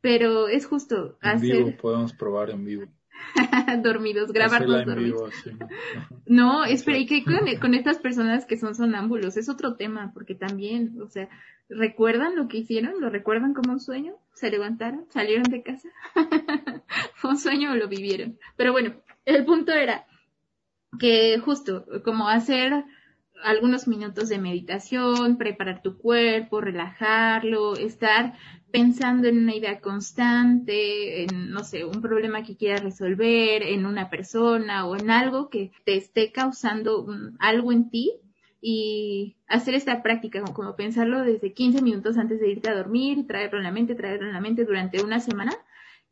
Pero es justo en Vivo, podemos probar en vivo. (laughs) dormidos, grabarlos dormidos. no, (laughs) espera, y que (laughs) con, estas personas que son sonámbulos es otro tema, porque también, o sea, ¿recuerdan lo que hicieron? ¿Lo recuerdan como un sueño? ¿Se levantaron? ¿Salieron de casa? ¿Fue un sueño o lo vivieron? Pero bueno, el punto era que justo como hacer algunos minutos de meditación, preparar tu cuerpo, relajarlo, estar pensando en una idea constante, en, no sé, un problema que quieras resolver, en una persona o en algo que te esté causando algo en ti y hacer esta práctica, como, pensarlo desde 15 minutos antes de irte a dormir, traerlo en la mente, traerlo en la mente durante una semana.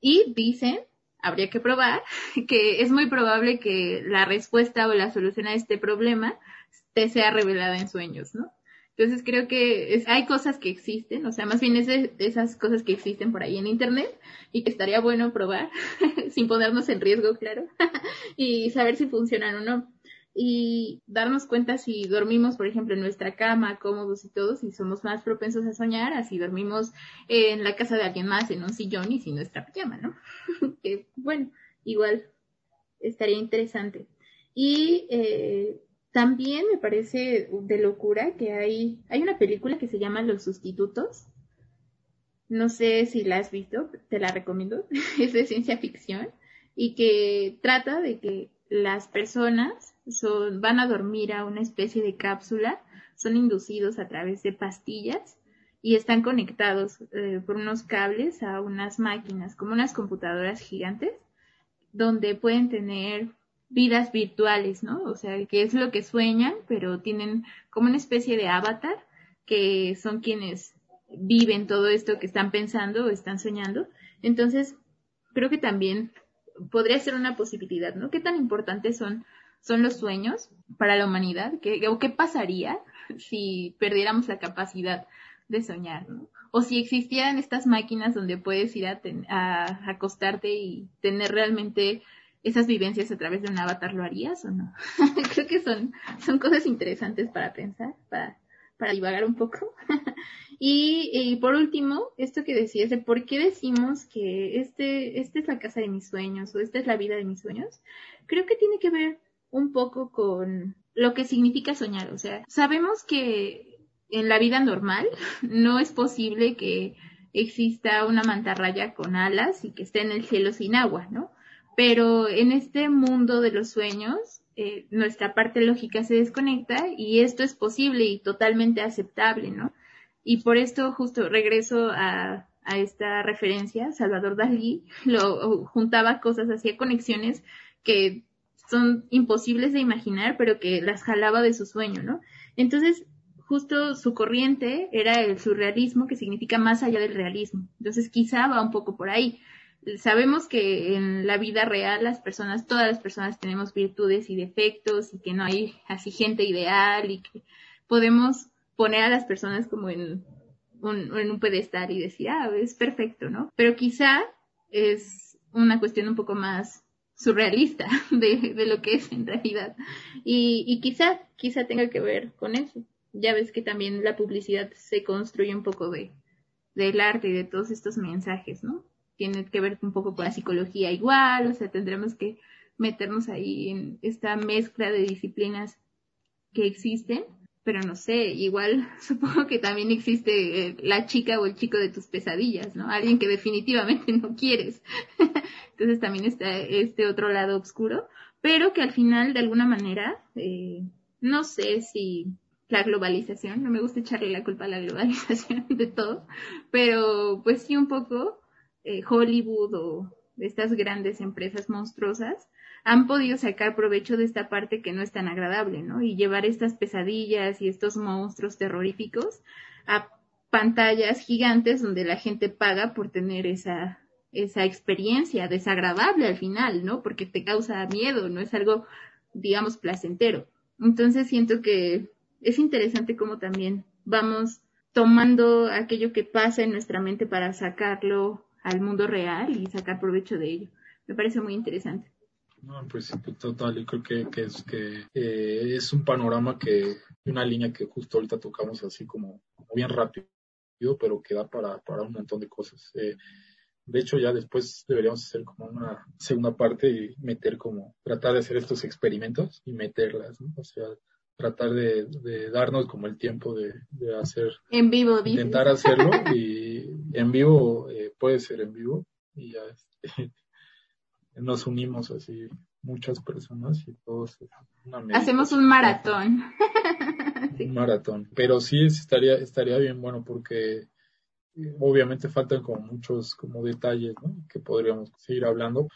Y dicen, habría que probar, (laughs) que es muy probable que la respuesta o la solución a este problema te sea revelada en sueños, ¿no? Entonces creo que hay cosas que existen, o sea, más bien esas cosas que existen por ahí en Internet y que estaría bueno probar, (laughs) sin ponernos en riesgo, claro, (laughs) y saber si funcionan o no. Y darnos cuenta si dormimos, por ejemplo, en nuestra cama, cómodos y todo, si somos más propensos a soñar, así dormimos en la casa de alguien más, en un sillón y sin nuestra pijama, ¿no? (laughs) que bueno, igual estaría interesante. Y eh, también me parece de locura que hay, hay una película que se llama Los Sustitutos. No sé si la has visto, te la recomiendo. (laughs) es de ciencia ficción y que trata de que las personas son, van a dormir a una especie de cápsula, son inducidos a través de pastillas y están conectados eh, por unos cables a unas máquinas, como unas computadoras gigantes, donde pueden tener vidas virtuales, ¿no? O sea, que es lo que sueñan, pero tienen como una especie de avatar que son quienes viven todo esto que están pensando o están soñando. Entonces, creo que también podría ser una posibilidad, ¿no? ¿Qué tan importantes son, son los sueños para la humanidad? ¿Qué, ¿O qué pasaría si perdiéramos la capacidad de soñar, ¿no? O si existieran estas máquinas donde puedes ir a, a acostarte y tener realmente esas vivencias a través de un avatar, ¿lo harías o no? (laughs) Creo que son, son cosas interesantes para pensar, para, para divagar un poco. (laughs) y, por último, esto que decías de por qué decimos que este, esta es la casa de mis sueños o esta es la vida de mis sueños, creo que tiene que ver un poco con lo que significa soñar. O sea, sabemos que en la vida normal (laughs) no es posible que exista una mantarraya con alas y que esté en el cielo sin agua, ¿no? Pero en este mundo de los sueños, eh, nuestra parte lógica se desconecta y esto es posible y totalmente aceptable, ¿no? Y por esto justo regreso a, esta referencia, Salvador Dalí (laughs) lo juntaba cosas, hacía conexiones que son imposibles de imaginar, pero que las jalaba de su sueño, ¿no? Entonces, justo su corriente era el surrealismo, que significa más allá del realismo. Entonces, quizá va un poco por ahí. Sabemos que en la vida real las personas, todas las personas tenemos virtudes y defectos y que no hay así gente ideal y que podemos poner a las personas como en un, en un pedestal y decir, ah, es perfecto, ¿no? Pero quizá es una cuestión un poco más surrealista (laughs) de, de lo que es en realidad. Y, y quizá, quizá tenga que ver con eso. Ya ves que también la publicidad se construye un poco de, del arte y de todos estos mensajes, ¿no? Tiene que ver un poco con la psicología igual, o sea, tendremos que meternos ahí en esta mezcla de disciplinas que existen pero no sé, igual (laughs) supongo que también existe eh, la chica o el chico de tus pesadillas, ¿no? Alguien que definitivamente no quieres. (laughs) Entonces también está este otro lado oscuro, pero que al final de alguna manera, eh, no sé si la globalización, no me gusta echarle la culpa a la globalización (laughs) de todo, pero pues sí un poco eh, Hollywood o estas grandes empresas monstruosas han podido sacar provecho de esta parte que no es tan agradable, ¿no? Y llevar estas pesadillas y estos monstruos terroríficos a pantallas gigantes donde la gente paga por tener esa, esa experiencia desagradable al final, ¿no? Porque te causa miedo, no es algo, digamos, placentero. Entonces siento que es interesante cómo también vamos tomando aquello que pasa en nuestra mente para sacarlo al mundo real y sacar provecho de ello. Me parece muy interesante. No, pues total, y creo que, que es que eh, es un panorama que, una línea que justo ahorita tocamos así como, bien rápido, pero que da para, para un montón de cosas. Eh, de hecho, ya después deberíamos hacer como una segunda parte y meter como, tratar de hacer estos experimentos y meterlas, ¿no? O sea, tratar de, de darnos como el tiempo de, de hacer. En vivo, Intentar hacerlo y en vivo, eh, puede ser en vivo y ya este, (laughs) nos unimos así muchas personas y todos hacemos un maratón (laughs) un maratón pero sí estaría estaría bien bueno porque eh, obviamente faltan como muchos como detalles ¿no? que podríamos seguir hablando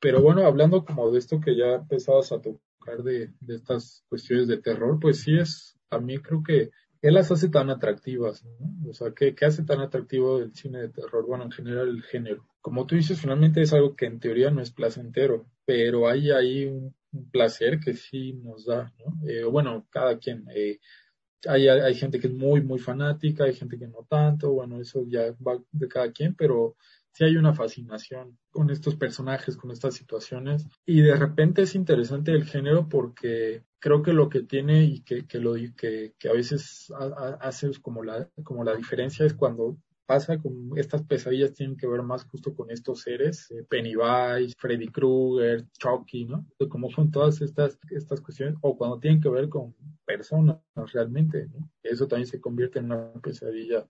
pero bueno hablando como de esto que ya empezabas a tocar de, estas cuestiones de terror pues sí es también creo que ¿qué las hace tan atractivas? ¿no? O sea, ¿qué, ¿qué, hace tan atractivo el cine de terror? Bueno, en general el género. Como tú dices, finalmente es algo que en teoría no es placentero, pero hay ahí un, placer que sí nos da, ¿no? Eh, bueno, cada quien. Eh, hay, hay gente que es muy, muy fanática, hay gente que no tanto, bueno, eso ya va de cada quien, pero sí hay una fascinación con estos personajes, con estas situaciones. Y de repente es interesante el género porque creo que lo que tiene y que, que lo que, que a veces hace como la, como la diferencia es cuando pasa con estas pesadillas tienen que ver más justo con estos seres, eh, Pennywise, Freddy Krueger, Chucky, ¿no? Como son todas estas, estas cuestiones, o cuando tienen que ver con personas realmente, ¿no? Eso también se convierte en una pesadilla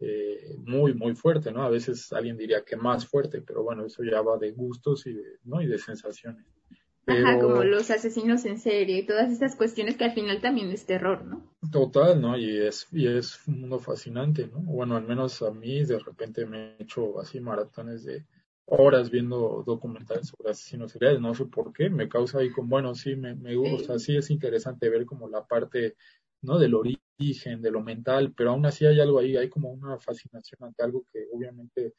eh, muy, muy fuerte, ¿no? A veces alguien diría que más fuerte, pero bueno, eso ya va de gustos y de, ¿no? y de sensaciones. Ajá, como los asesinos en serie y todas estas cuestiones que al final también es terror, ¿no? Total, ¿no? Y es, y es un mundo fascinante, ¿no? Bueno, al menos a mí de repente me he hecho así maratones de horas viendo documentales sobre asesinos seriales, no sé por qué, me causa ahí como, bueno, sí, me, me gusta, sí es interesante ver como la parte ¿no? Del origen, de lo mental, pero aún así hay algo ahí, hay como una fascinación ante algo que obviamente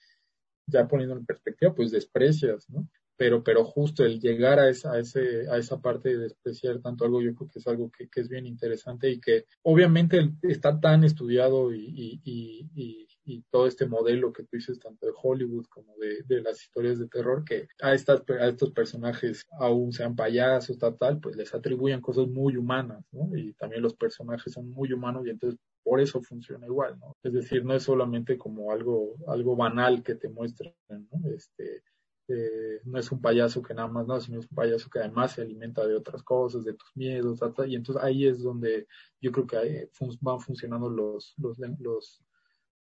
ya poniendo en perspectiva, pues desprecias, ¿no? Pero, pero justo el llegar a esa, a ese, a esa parte de despreciar tanto algo, yo creo que es algo que, que es bien interesante y que obviamente está tan estudiado y, y, y, y todo este modelo que tú dices tanto de Hollywood como de, de las historias de terror que a estas a estos personajes aún sean payasos tal tal pues les atribuyen cosas muy humanas ¿no? y también los personajes son muy humanos y entonces por eso funciona igual ¿no? es decir no es solamente como algo algo banal que te muestran ¿no? este eh, no es un payaso que nada más no, sino es un payaso que además se alimenta de otras cosas, de tus miedos, y entonces ahí es donde yo creo que van funcionando los, los, los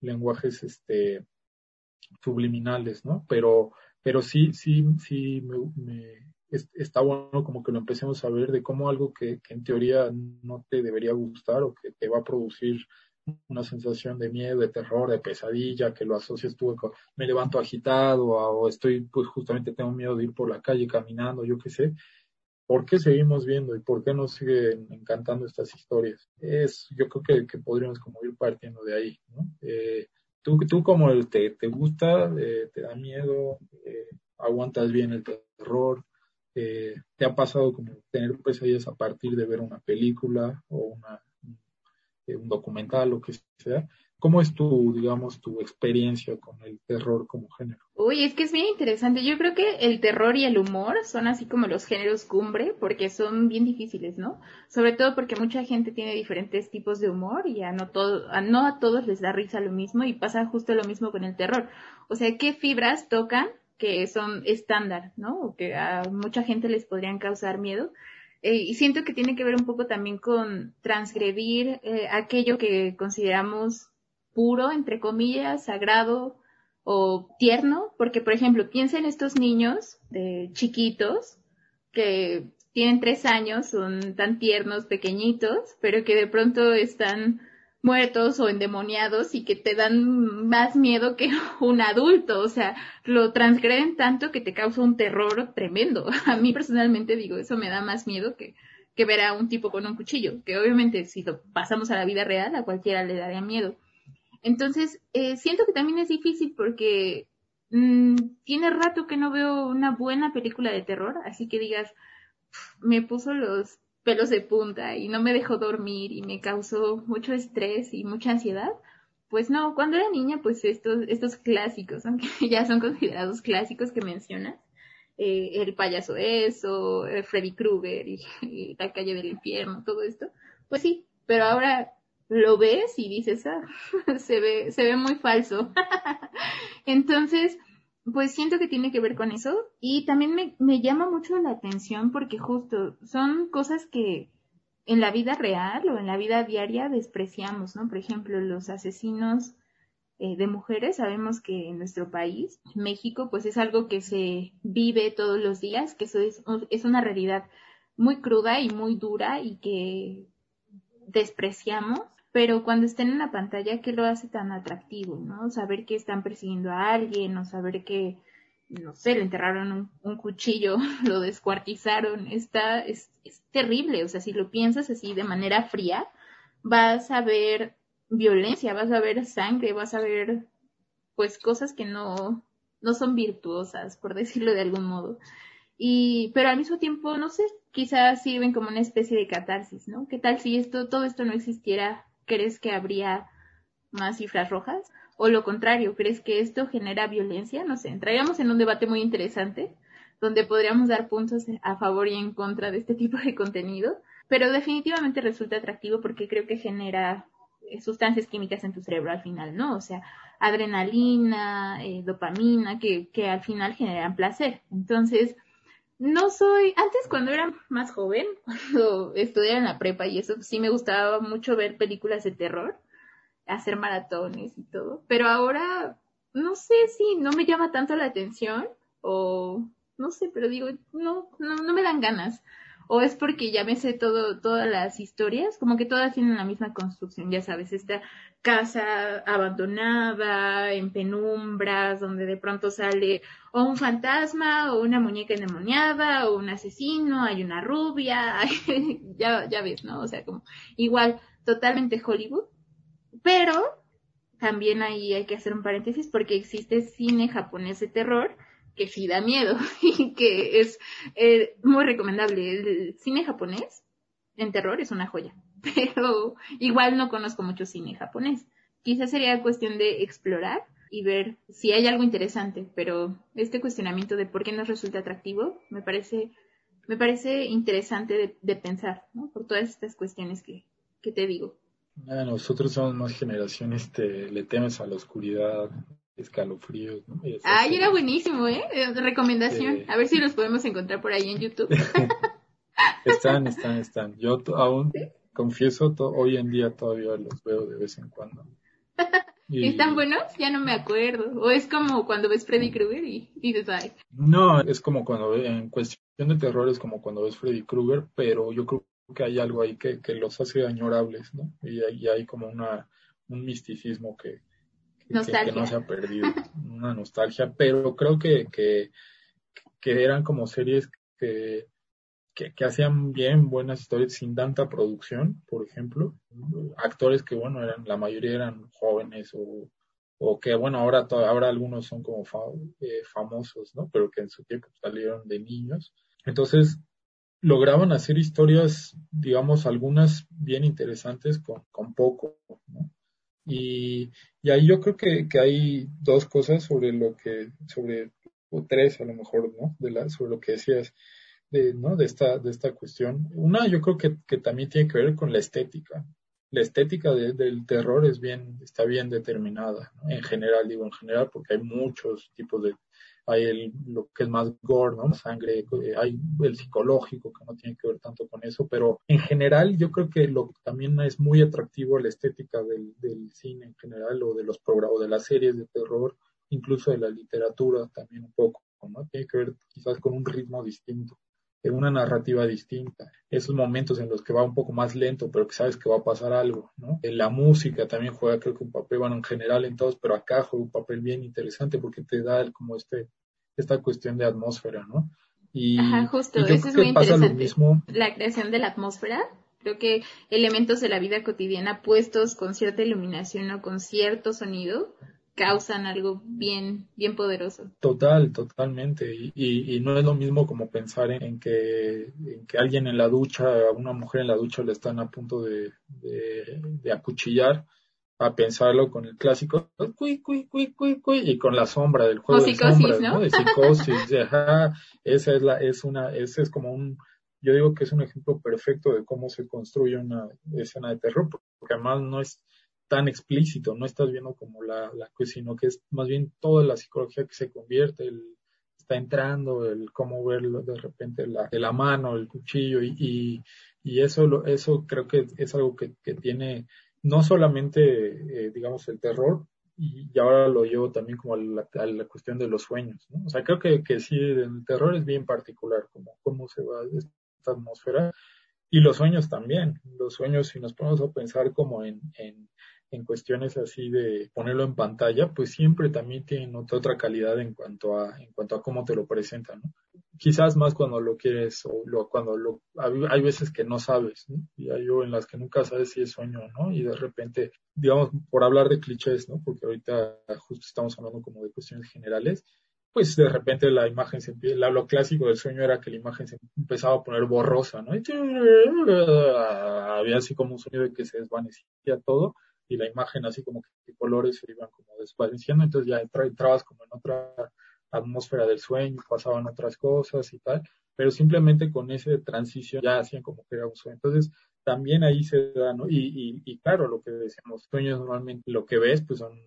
lenguajes este, subliminales, ¿no? Pero, pero sí, sí, sí, me, está bueno como que lo empecemos a ver de cómo algo que, en teoría no te debería gustar o que te va a producir una sensación de miedo, de terror, de pesadilla, que lo asocias tú con me levanto agitado o estoy, pues justamente tengo miedo de ir por la calle caminando, yo qué sé. ¿Por qué seguimos viendo y por qué nos siguen encantando estas historias? Es, yo creo que, podríamos como ir partiendo de ahí, ¿no? Eh, tú, tú como te, te gusta, eh, te da miedo, eh, aguantas bien el terror, te ha pasado como tener pesadillas a partir de ver una película o una un documental, lo que sea. ¿Cómo es tu, digamos, tu experiencia con el terror como género? Uy, es que es bien interesante. Yo creo que el terror y el humor son así como los géneros cumbre, porque son bien difíciles, ¿no? Sobre todo porque mucha gente tiene diferentes tipos de humor y a no, todo, a no a todos les da risa lo mismo y pasa justo lo mismo con el terror. O sea, ¿qué fibras tocan que son estándar, ¿no? O que a mucha gente les podrían causar miedo eh, y siento que tiene que ver un poco también con transgredir eh, aquello que consideramos puro, entre comillas, sagrado o tierno, porque por ejemplo, piensa en estos niños de chiquitos que tienen tres años, son tan tiernos, pequeñitos, pero que de pronto están muertos o endemoniados y que te dan más miedo que (laughs) un adulto, o sea, lo transgreden tanto que te causa un terror tremendo. (laughs) A mí personalmente digo, eso me da más miedo que, que ver a un tipo con un cuchillo, que obviamente si lo pasamos a la vida real a cualquiera le daría miedo. Entonces, eh, siento que también es difícil porque mmm, tiene rato que no veo una buena película de terror, así que digas, me puso los pelos de punta y no me dejó dormir y me causó mucho estrés y mucha ansiedad. Pues no, cuando era niña, pues estos, estos clásicos, aunque (laughs) ya son considerados clásicos que mencionas, eh, el payaso eso, eh, Freddy Krueger y, (laughs) la calle del infierno, todo esto, pues sí, pero ahora lo ves y dices, ah, (laughs) se ve, se ve muy falso. (laughs) Entonces, pues siento que tiene que ver con eso y también me, me llama mucho la atención porque justo son cosas que en la vida real o en la vida diaria despreciamos, ¿no? Por ejemplo, los asesinos eh, de mujeres, sabemos que en nuestro país, México, pues es algo que se vive todos los días, que eso es, es una realidad muy cruda y muy dura y que despreciamos pero cuando estén en la pantalla, ¿qué lo hace tan atractivo, no? Saber que están persiguiendo a alguien o saber que, no sé, le enterraron un, cuchillo, (laughs) lo descuartizaron, está, es, es terrible, o sea, si lo piensas así de manera fría, vas a ver violencia, vas a ver sangre, vas a ver, pues, cosas que no, no son virtuosas, por (laughs) decirlo de algún modo. Y, pero al mismo tiempo, no sé, quizás sirven como una especie de catarsis, ¿no? ¿Qué tal si esto, todo esto no existiera ¿Crees que habría más cifras rojas? O lo contrario, ¿crees que esto genera violencia? No sé, entraríamos en un debate muy interesante donde podríamos dar puntos a favor y en contra de este (laughs) tipo de contenido, pero definitivamente resulta atractivo porque creo que genera eh, sustancias químicas en tu cerebro al final, ¿no? O sea, adrenalina, eh, dopamina, que, que al final generan placer. Entonces, no soy, antes cuando era más joven, (laughs) cuando estudiaba en la prepa y eso, sí me gustaba mucho ver películas de terror, hacer maratones y todo, pero ahora no sé si no me llama tanto la atención o no sé, pero digo, no, no, no me dan ganas o es porque ya me sé todo, todas las historias, como que todas tienen la misma construcción, ya sabes, esta casa abandonada, en penumbras, donde de pronto sale o un fantasma, o una muñeca endemoniada, o un asesino, hay una rubia, (laughs) ya, ya ves, ¿no? O sea, como igual, totalmente Hollywood, pero también ahí hay que hacer un paréntesis porque existe cine japonés de terror, que sí da miedo (laughs) y que es eh, muy recomendable. El cine japonés en terror es una joya, (laughs) pero igual no conozco mucho cine japonés. Quizás sería cuestión de explorar y ver si hay algo interesante, pero este cuestionamiento de por qué nos resulta atractivo me parece me parece interesante de, pensar, ¿no? Por todas estas cuestiones que, que te digo. nosotros somos más generación, este, le temes a la oscuridad, escalofríos. ¿no? Ay, era buenísimo, ¿eh? Recomendación. A ver si los podemos encontrar por ahí en YouTube. (laughs) están, están, están. Yo aún confieso, hoy en día todavía los veo de vez en cuando. (laughs) ¿Están buenos? Ya no me acuerdo. O es como cuando ves Freddy Krueger y, dices, ay. No, es como cuando, en cuestión de terror, es como cuando ves Freddy Krueger, pero yo creo que hay algo ahí que, que los hace añorables, ¿no? Y, y hay como una, un misticismo que, que, no se ha perdido, (laughs) una nostalgia, pero creo que, que, que eran como series que, que, hacían bien buenas historias sin tanta producción, por ejemplo, actores que bueno, eran, la mayoría eran jóvenes o, o que bueno, ahora, ahora algunos son como eh, famosos, ¿no? Pero que en su tiempo salieron de niños. Entonces, lograban hacer historias, digamos, algunas bien interesantes con, con poco, ¿no? Y, y ahí yo creo que, que, hay dos cosas sobre lo que, sobre, o tres a lo mejor, ¿no? De la, sobre lo que decías, de, ¿no? De esta, de esta cuestión. Una, yo creo que, que también tiene que ver con la estética. La estética del terror es bien, está bien determinada, ¿no? En general, digo en general, porque hay muchos tipos de, hay el, lo que es más gore, ¿no? Sangre, eh, hay el psicológico que no tiene que ver tanto con eso, pero en general yo creo que lo también es muy atractivo la estética del, del cine en general o de los programas, de las series de terror, incluso de la literatura también un poco, ¿no? Tiene que ver quizás con un ritmo distinto en una narrativa distinta. Esos momentos en los que va un poco más lento, pero que sabes que va a pasar algo, ¿no? En la música también juega creo que un papel, bueno, en general en todos, pero acá juega un papel bien interesante porque te da como este, esta cuestión de atmósfera, ¿no? Y, Ajá, justo, eso es muy interesante. Mismo. La creación de la atmósfera, creo que elementos de la vida cotidiana puestos con cierta iluminación o con cierto sonido, causan algo bien, bien poderoso. Total, totalmente. Y, y, no es lo mismo como pensar en, que, en que alguien en la ducha, una mujer en la ducha le están a punto de, de, acuchillar, a pensarlo con el clásico y con la sombra del juego de sombras, ¿no? De psicosis, ajá, esa es la, es una, ese es como un, yo digo que es un ejemplo perfecto de cómo se construye una escena de terror, porque además no es, tan explícito, no estás viendo como la, la sino que es más bien toda la psicología que se convierte, el, está entrando, el cómo verlo de repente la, de la mano, el cuchillo y, eso, eso creo que es algo que, tiene no solamente, eh, digamos, el terror, y, ahora lo llevo también como a la, cuestión de los sueños. O sea, creo que, que sí, el terror es bien particular, como cómo se va esta atmósfera, y los sueños también, los sueños, si nos ponemos a pensar como en en cuestiones así de ponerlo en pantalla, pues siempre también tienen otra calidad en cuanto a, en cuanto a cómo te lo presentan, ¿no? Quizás más cuando lo quieres o lo, cuando lo, hay veces que no sabes, ¿no? Y hay en las que nunca sabes si es sueño o no, y de repente, digamos, por hablar de clichés, ¿no? Porque ahorita justo estamos hablando como de cuestiones generales, pues de repente la imagen se empieza, lo clásico del sueño era que la imagen se empezaba a poner borrosa, ¿no? Y (laughs) había así como un sonido de que se desvanecía todo, y la imagen así como que colores se iban como desvaneciendo, entonces ya entrabas como en otra atmósfera del sueño, pasaban otras cosas y tal, pero simplemente con esa transición ya hacían como que era un sueño. Entonces, también ahí se da, ¿no? Y, y, claro, lo que decíamos, sueños normalmente lo que ves, pues son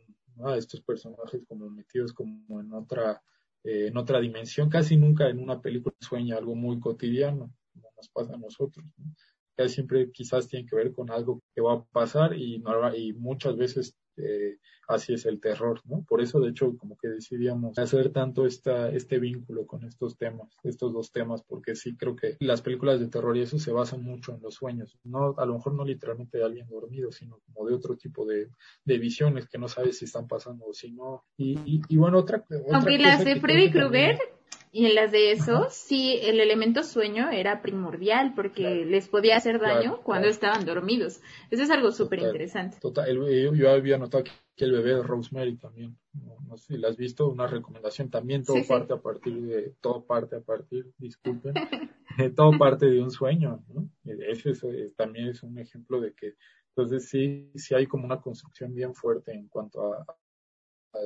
estos personajes como metidos como en otra, eh, en otra dimensión, casi nunca en una película sueña algo muy cotidiano, como nos pasa a nosotros. ¿no? Siempre quizás tiene que ver con algo que va a pasar y, y muchas veces eh, así es el terror, ¿no? Por eso, de hecho, como que decidíamos hacer tanto esta, este vínculo con estos temas, estos dos temas, porque sí creo que las películas de terror y eso se basan mucho en los sueños, no, a lo mejor no literalmente de alguien dormido, sino como de otro tipo de, de visiones que no sabes si están pasando o si no. Y, y, bueno, otra, otra Aunque las de Freddy Krueger y en las de esos, sí, el elemento sueño era primordial porque les podía hacer daño cuando estaban dormidos. Eso es algo súper interesante. Total, yo, había notado que el bebé de Rosemary también, no, sé si la has visto, una recomendación también, todo parte a partir de, todo parte a partir, disculpen, (laughs) todo parte de un sueño, ¿no? Ese también es un ejemplo de que, entonces sí, sí hay como una construcción bien fuerte en cuanto a,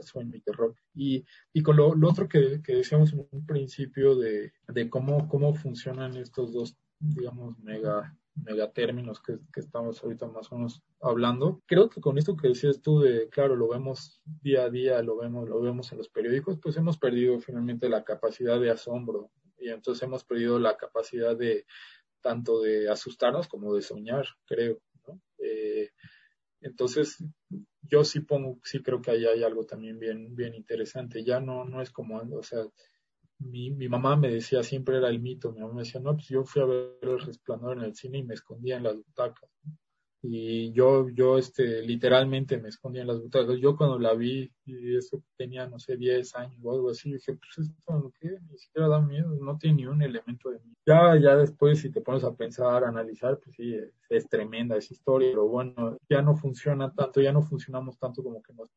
sueño y terror. Y, con lo, otro que, que, decíamos en un principio de, de cómo, cómo funcionan estos dos, digamos, mega megatérminos que, que estamos ahorita más o menos hablando. Creo que con esto que decías tú de, claro, lo vemos día a día, lo vemos, lo vemos en los periódicos, pues hemos perdido finalmente la capacidad de asombro y entonces hemos perdido la capacidad de tanto de asustarnos como de soñar, creo. Eh, entonces, yo sí pongo, sí creo que ahí hay algo también bien, bien interesante. Ya no, no es como, o sea, mi, mi mamá me decía, siempre era el mito, mi mamá me decía, no, pues yo fui a ver el resplandor en el cine y me escondía en las butacas. Y yo, yo, este, literalmente me escondía en las butacas. Yo cuando la vi, y eso tenía, no sé, 10 años o algo así, dije, pues esto, ¿qué? Ni siquiera da miedo, no tiene ni un elemento de miedo. Ya, ya después, si te pones a pensar, a analizar, pues sí, es, tremenda esa historia, pero bueno, ya no funciona tanto, ya no funcionamos tanto como que nos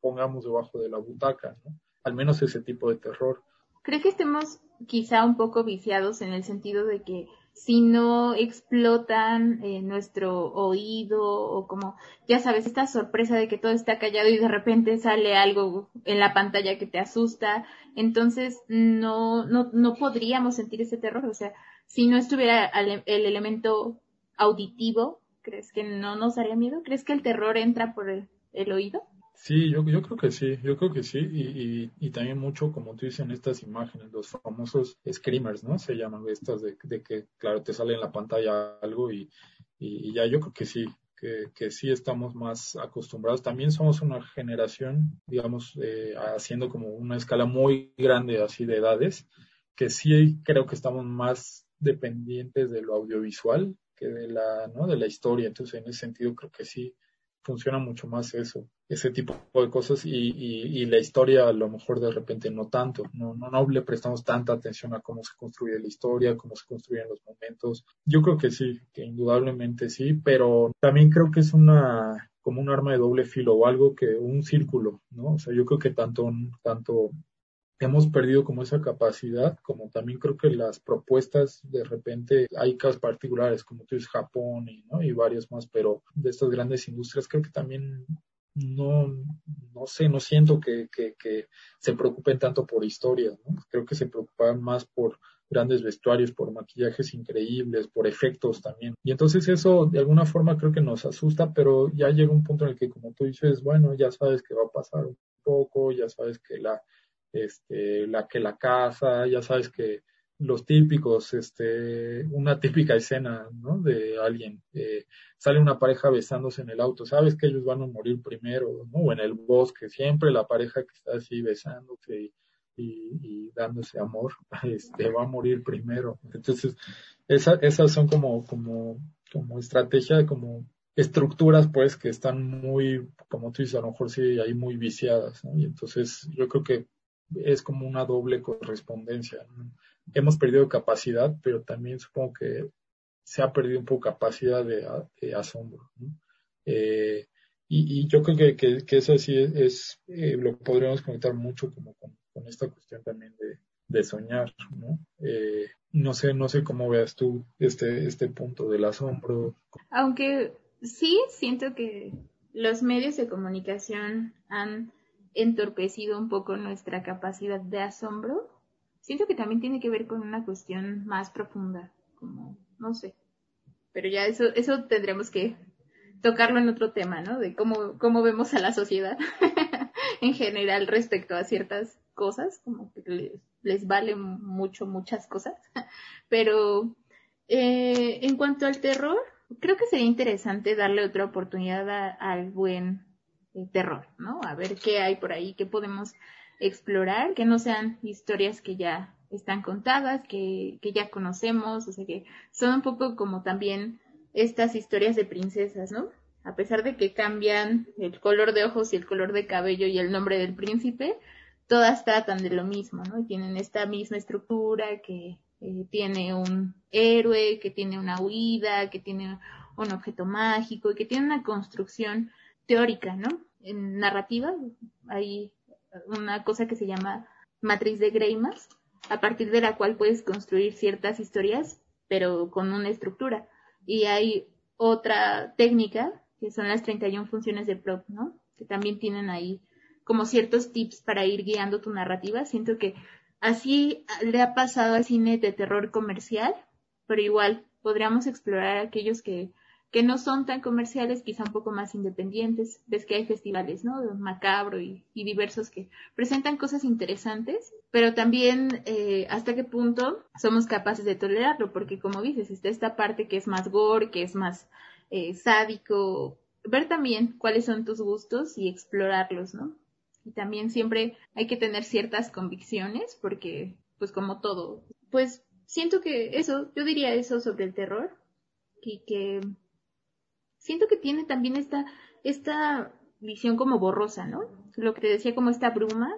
pongamos debajo de la butaca, ¿no? Al menos ese tipo de terror. Creo que estemos quizá un poco viciados en el sentido de que si no explotan eh, nuestro oído o como, ya sabes, esta sorpresa de que todo está callado y de repente sale algo en la pantalla que te asusta, entonces no, no, no podríamos sentir ese terror. O sea, si no estuviera el, el elemento auditivo, ¿crees que no nos haría miedo? ¿Crees que el terror entra por el, el oído? Sí, yo, yo creo que sí, yo creo que sí, y, y, y también mucho, como tú dices, en estas imágenes, los famosos screamers, ¿no? Se llaman estas de, que, claro, te sale en la pantalla algo y, y, ya yo creo que sí, que, que sí estamos más acostumbrados. También somos una generación, digamos, eh, haciendo como una escala muy grande así de edades, que sí creo que estamos más dependientes de lo audiovisual que de la, ¿no? De la historia. Entonces, en ese sentido, creo que sí funciona mucho más eso, ese tipo de cosas y, y, y, la historia a lo mejor de repente no tanto, no, no, no le prestamos tanta atención a cómo se construye la historia, cómo se construyen los momentos. Yo creo que sí, que indudablemente sí, pero también creo que es una como un arma de doble filo o algo que un círculo, ¿no? O sea, yo creo que tanto tanto hemos perdido como esa capacidad, como también creo que las propuestas de repente hay casos particulares, como tú dices, Japón y, ¿no? y varios más, pero de estas grandes industrias creo que también no, no sé, no siento que, que, que se preocupen tanto por historias, ¿no? creo que se preocupan más por grandes vestuarios, por maquillajes increíbles, por efectos también. Y entonces eso de alguna forma creo que nos asusta, pero ya llega un punto en el que como tú dices, bueno, ya sabes que va a pasar un poco, ya sabes que la este, la que la casa, ya sabes que los típicos, este, una típica escena, ¿no? De alguien, eh, sale una pareja besándose en el auto, sabes que ellos van a morir primero, ¿no? O en el bosque, siempre la pareja que está así besándose y, y, dándose amor, (laughs) este, va a morir primero. Entonces, esa, esas son como, como, como estrategia, como estructuras, pues, que están muy, como tú dices, a lo mejor sí, ahí muy viciadas. Y entonces, yo creo que es como una doble correspondencia. Hemos perdido capacidad, pero también supongo que se ha perdido un poco capacidad de, asombro. Eh, y, yo creo que, que, eso sí es, eh, lo podríamos conectar mucho como con, esta cuestión también de, de soñar, ¿no? Eh, no sé, no sé cómo veas tú este, este punto del asombro. Aunque sí siento que los medios de comunicación han entorpecido un poco nuestra capacidad de asombro, siento que también tiene que ver con una cuestión más profunda, como, no sé. Pero ya eso, eso tendremos que tocarlo en otro tema, ¿no? De cómo, cómo vemos a la sociedad (laughs) en general respecto a ciertas cosas, como que les, les vale mucho muchas cosas. (laughs) Pero eh, en cuanto al terror, creo que sería interesante darle otra oportunidad al buen terror, ¿no? A ver qué hay por ahí, qué podemos explorar, que no sean historias que ya están contadas, que, que ya conocemos, o sea que son un poco como también estas historias de princesas, ¿no? A pesar de que cambian el color de ojos y el color de cabello y el nombre del príncipe, todas tratan de lo mismo, ¿no? Y tienen esta misma estructura que eh, tiene un héroe, que tiene una huida, que tiene un objeto mágico y que tiene una construcción teórica, ¿no? En narrativa hay una cosa que se llama matriz de Greimas, a partir de la cual puedes construir ciertas historias, pero con una estructura. Y hay otra técnica, que son las 31 funciones de prop, ¿no? Que también tienen ahí como ciertos tips para ir guiando tu narrativa. Siento que así le ha pasado al cine de terror comercial, pero igual podríamos explorar aquellos que, que no son tan comerciales, quizá un poco más independientes. Ves que hay festivales, ¿no? Macabro y, diversos que presentan cosas interesantes, pero también eh, hasta qué punto somos capaces de tolerarlo, porque como dices, está esta parte que es más gore, que es más eh, sádico, ver también cuáles son tus gustos y explorarlos, ¿no? Y también siempre hay que tener ciertas convicciones porque, pues como todo, pues siento que eso, yo diría eso sobre el terror y que siento que tiene también esta, esta visión como borrosa, ¿no? Lo que te decía como esta bruma,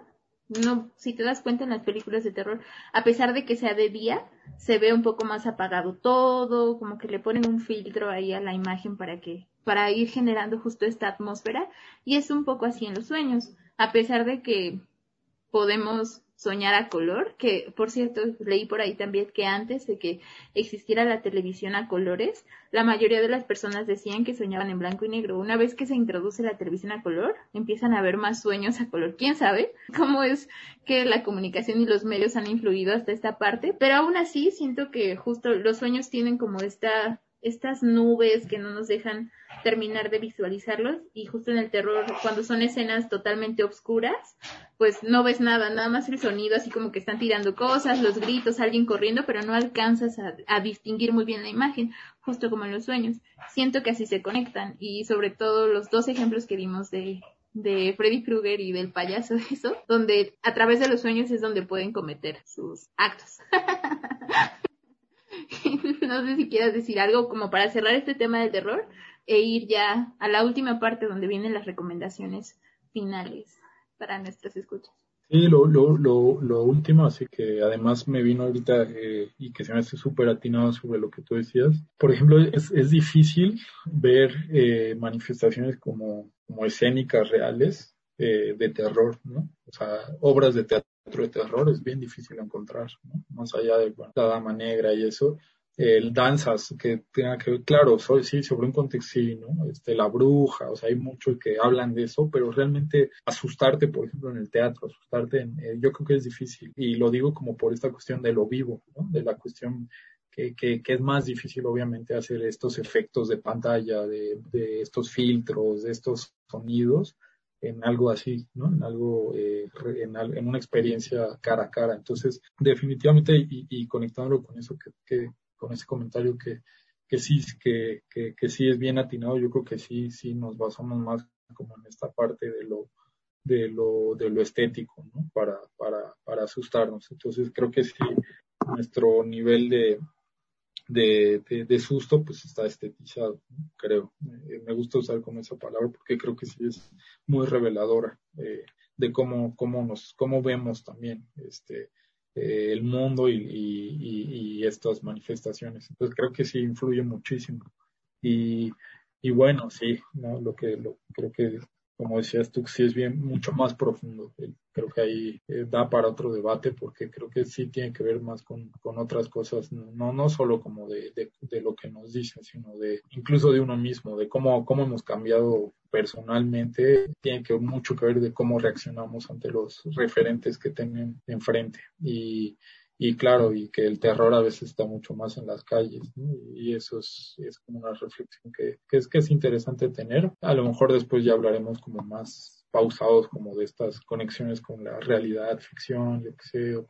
no, si te das cuenta en las películas de terror, a pesar de que sea de día, se ve un poco más apagado todo, como que le ponen un filtro ahí a la imagen para que, para ir generando justo esta atmósfera, y es un poco así en los sueños, a pesar de que podemos soñar a color, que por cierto leí por ahí también que antes de que existiera la televisión a colores, la mayoría de las personas decían que soñaban en blanco y negro. Una vez que se introduce la televisión a color, empiezan a haber más sueños a color. ¿Quién sabe cómo es que la comunicación y los medios han influido hasta esta parte? Pero aún así siento que justo los sueños tienen como esta estas nubes que no nos dejan terminar de visualizarlos y justo en el terror cuando son escenas totalmente oscuras pues no ves nada, nada más el sonido así como que están tirando cosas, los gritos, alguien corriendo, pero no alcanzas a, distinguir muy bien la imagen, justo como en los sueños. Siento que así se conectan y sobre todo los dos ejemplos que vimos de, de Freddy Krueger y del payaso, (laughs) eso, donde a través de los sueños es donde pueden cometer sus actos. (laughs) no sé si quieras decir algo como para cerrar este tema del terror e ir ya a la última parte donde vienen las recomendaciones finales para nuestras escuchas. Sí, lo, lo, lo, lo último, así que además me vino ahorita eh, y que se me hace súper atinado sobre lo que tú decías. Por ejemplo, es, es difícil ver eh, manifestaciones como, como escénicas reales eh, de terror, ¿no? O sea, obras de teatro de terror es bien difícil encontrar, ¿no? Más allá de la dama negra y eso, el danzas que tenga que ver, claro, soy, sí, sobre un contexto, sí, ¿no? Este, la bruja, o sea, hay muchos que hablan de eso, pero realmente asustarte, por ejemplo, en el teatro, asustarte, en, eh, yo creo que es difícil, y lo digo como por esta cuestión de lo vivo, ¿no? De la cuestión que, que, que, es más difícil obviamente hacer estos efectos de pantalla, de, de estos filtros, de estos sonidos en algo así, ¿no? En algo, eh, en, en, una experiencia cara a cara. Entonces, definitivamente, y, y conectándolo con eso que, que, con ese comentario que, que sí, que, que, que, sí es bien atinado, yo creo que sí, sí nos basamos más como en esta parte de lo, de lo, de lo estético, ¿no? Para, para, para asustarnos. Entonces creo que sí, nuestro nivel de, de, de, susto pues está estetizado, creo. Eh, me gusta usar como esa palabra porque creo que sí es muy reveladora eh, de cómo, cómo nos, cómo vemos también este, eh, el mundo y, estas manifestaciones. Entonces creo que sí influye muchísimo. Y, y bueno, sí, ¿no? lo que lo, creo que como decías tú, sí es bien mucho más profundo. Creo que ahí eh, da para otro debate porque creo que sí tiene que ver más con, con otras cosas, no, no solo como de, de, de, lo que nos dicen, sino de incluso de uno mismo, de cómo, cómo hemos cambiado personalmente, tiene que mucho que ver de cómo reaccionamos ante los referentes que tienen enfrente. Y, y claro, y que el terror a veces está mucho más en las calles, ¿no? y eso es, es como una reflexión que, que, es que es interesante tener. A lo mejor después ya hablaremos como más pausados como de estas conexiones con la realidad, ficción, yo qué sé, o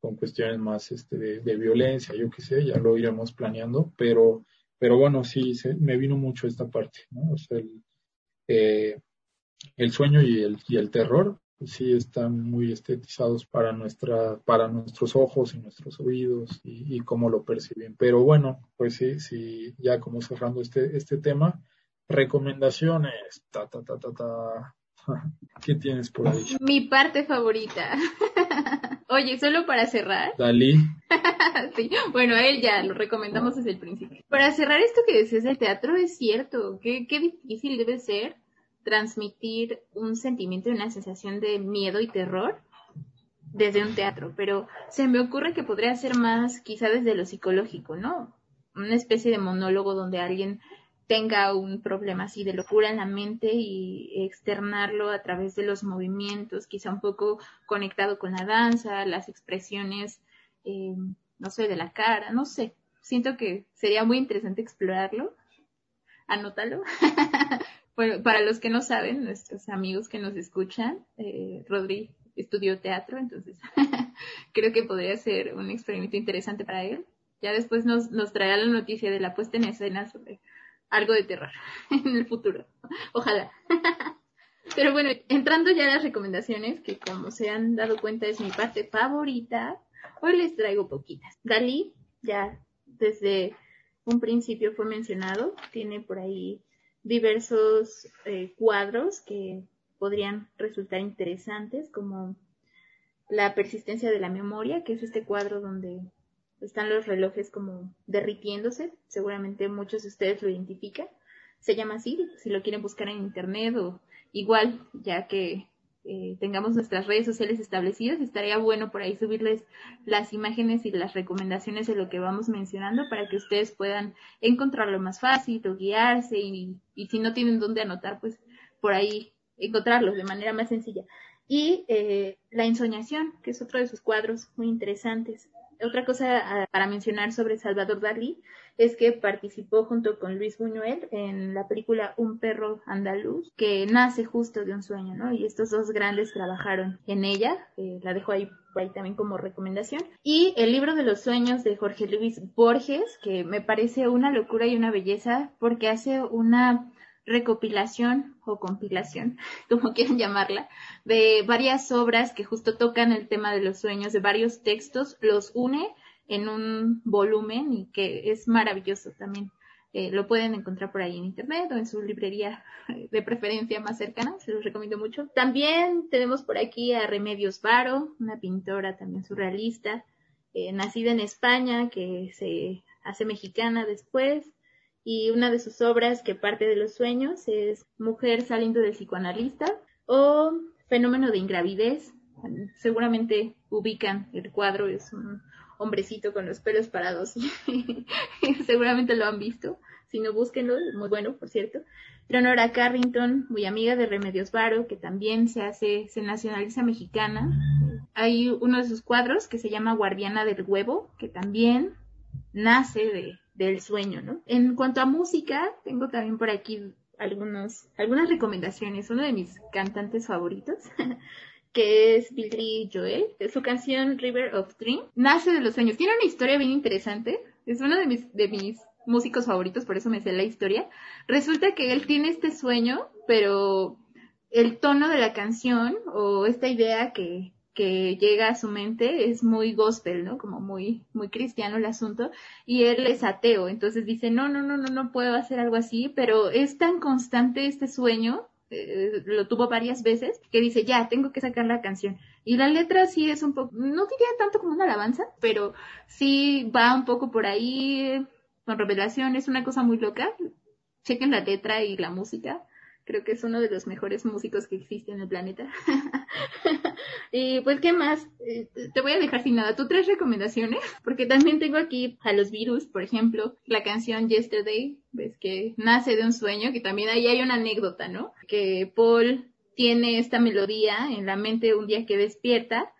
con cuestiones más este, de, de violencia, yo qué sé, ya lo iremos planeando, pero, pero bueno, sí, se, me vino mucho esta parte, ¿no? O sea, el, eh, el sueño y el, y el terror, sí están muy estetizados para nuestra, para nuestros ojos y nuestros oídos y, y cómo lo perciben. Pero bueno, pues sí, sí, ya como cerrando este, este tema, recomendaciones, ta, ta, ta, ta, ta. (laughs) ¿Qué tienes por ahí? Mi parte favorita. (laughs) Oye, solo para cerrar. (laughs) Dalí. sí, bueno, a él ya lo recomendamos desde el principio. Para cerrar esto que decías del teatro, es cierto. Qué, qué difícil debe ser transmitir un sentimiento y una sensación de miedo y terror desde un teatro, pero se me ocurre que podría ser más quizá desde lo psicológico, ¿no? Una especie de monólogo donde alguien tenga un problema así de locura en la mente y externarlo a través de los movimientos, quizá un poco conectado con la danza, las expresiones, eh, no sé, de la cara, no sé. siento que sería muy interesante explorarlo. Anótalo. (laughs) para los que no saben, nuestros amigos que nos escuchan, eh, Rodri estudió teatro, entonces (laughs) creo que podría ser un experimento interesante para él. Ya después nos, nos traerá la noticia de la puesta en escena sobre algo de terror (laughs) en el futuro. Ojalá. (laughs) Pero bueno, entrando ya a las recomendaciones, que como se han dado cuenta es mi parte favorita, hoy les traigo poquitas. Dalí, ya desde un principio fue mencionado, tiene por ahí diversos eh, cuadros que podrían resultar interesantes, como la persistencia de la memoria, que es este cuadro donde están los relojes como derritiéndose, seguramente muchos de ustedes lo identifican. Se llama así, si lo quieren buscar en internet o igual, ya que eh, tengamos nuestras redes sociales establecidas, estaría bueno por ahí subirles las imágenes y las recomendaciones de lo que vamos mencionando para que ustedes puedan encontrarlo más fácil o guiarse y, si no tienen dónde anotar, pues por ahí encontrarlos de manera más sencilla. Y eh, La Ensoñación, que es otro de sus cuadros muy interesantes. Otra cosa ah, para mencionar sobre Salvador Dalí es que participó junto con Luis Buñuel en la película Un perro andaluz, que nace justo de un sueño, ¿no? Y estos dos grandes trabajaron en ella, eh, la dejo ahí, ahí también como recomendación. Y el libro de los sueños de Jorge Luis Borges, que me parece una locura y una belleza, porque hace una recopilación o compilación, (laughs) como quieran llamarla, de varias obras que justo tocan el tema de los sueños, de varios textos, los une en un volumen y que es maravilloso también. Eh, lo pueden encontrar por ahí en internet o en su librería de preferencia más cercana, se los recomiendo mucho. También tenemos por aquí a Remedios Varo, una pintora también surrealista, eh, nacida en España, que se hace mexicana después, y una de sus obras que parte de los sueños es Mujer saliendo del psicoanalista o Fenómeno de ingravidez. Seguramente ubican el cuadro, es un hombrecito con los pelos parados. (laughs) Seguramente lo han visto. Si no, búsquenlo, es muy bueno, por cierto. Leonora Carrington, muy amiga de Remedios Varo, que también se hace, se nacionaliza mexicana. Hay uno de sus cuadros que se llama Guardiana del Huevo, que también nace de, del sueño, ¿no? En cuanto a música, tengo también por aquí algunos, algunas recomendaciones. Uno de mis cantantes favoritos, (laughs) que es Billy Joel, su canción River of Dream, nace de los sueños. Tiene una historia bien interesante. Es uno de mis, de mis músicos favoritos, por eso me sé la historia. Resulta que él tiene este sueño, pero el tono de la canción o esta idea que, que llega a su mente es muy gospel, ¿no? Como muy, muy cristiano el asunto. Y él es ateo. Entonces dice, no, no, no, no, no puedo hacer algo así, pero es tan constante este sueño, eh, lo tuvo varias veces, que dice, ya, tengo que sacar la canción. Y la letra sí es un poco, no diría tanto como una alabanza, pero sí va un poco por ahí, con revelación, es una cosa muy loca. Chequen la letra y la música creo que es uno de los mejores músicos que existe en el planeta. (laughs) y pues, ¿qué más? Eh, te voy a dejar sin nada. ¿Tú tres recomendaciones? (laughs) Porque también tengo aquí a los virus, por ejemplo, la canción Yesterday, ves que nace de un sueño, que también ahí hay una anécdota, ¿no? Que Paul tiene esta melodía en la mente un día que despierta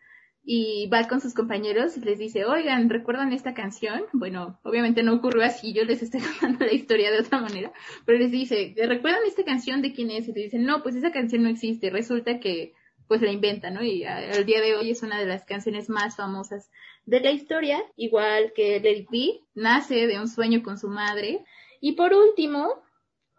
y va con sus compañeros y les dice, oigan, ¿recuerdan esta canción? Bueno, obviamente no ocurrió así, yo les estoy (laughs) contando la historia de otra manera, pero les dice, ¿recuerdan esta canción de quién es? Y le dicen, no, pues esa canción no existe, resulta que pues la inventa, ¿no? Y al día de hoy es una de las canciones más famosas de la historia, igual que Let It nace de un sueño con su madre. Y por último,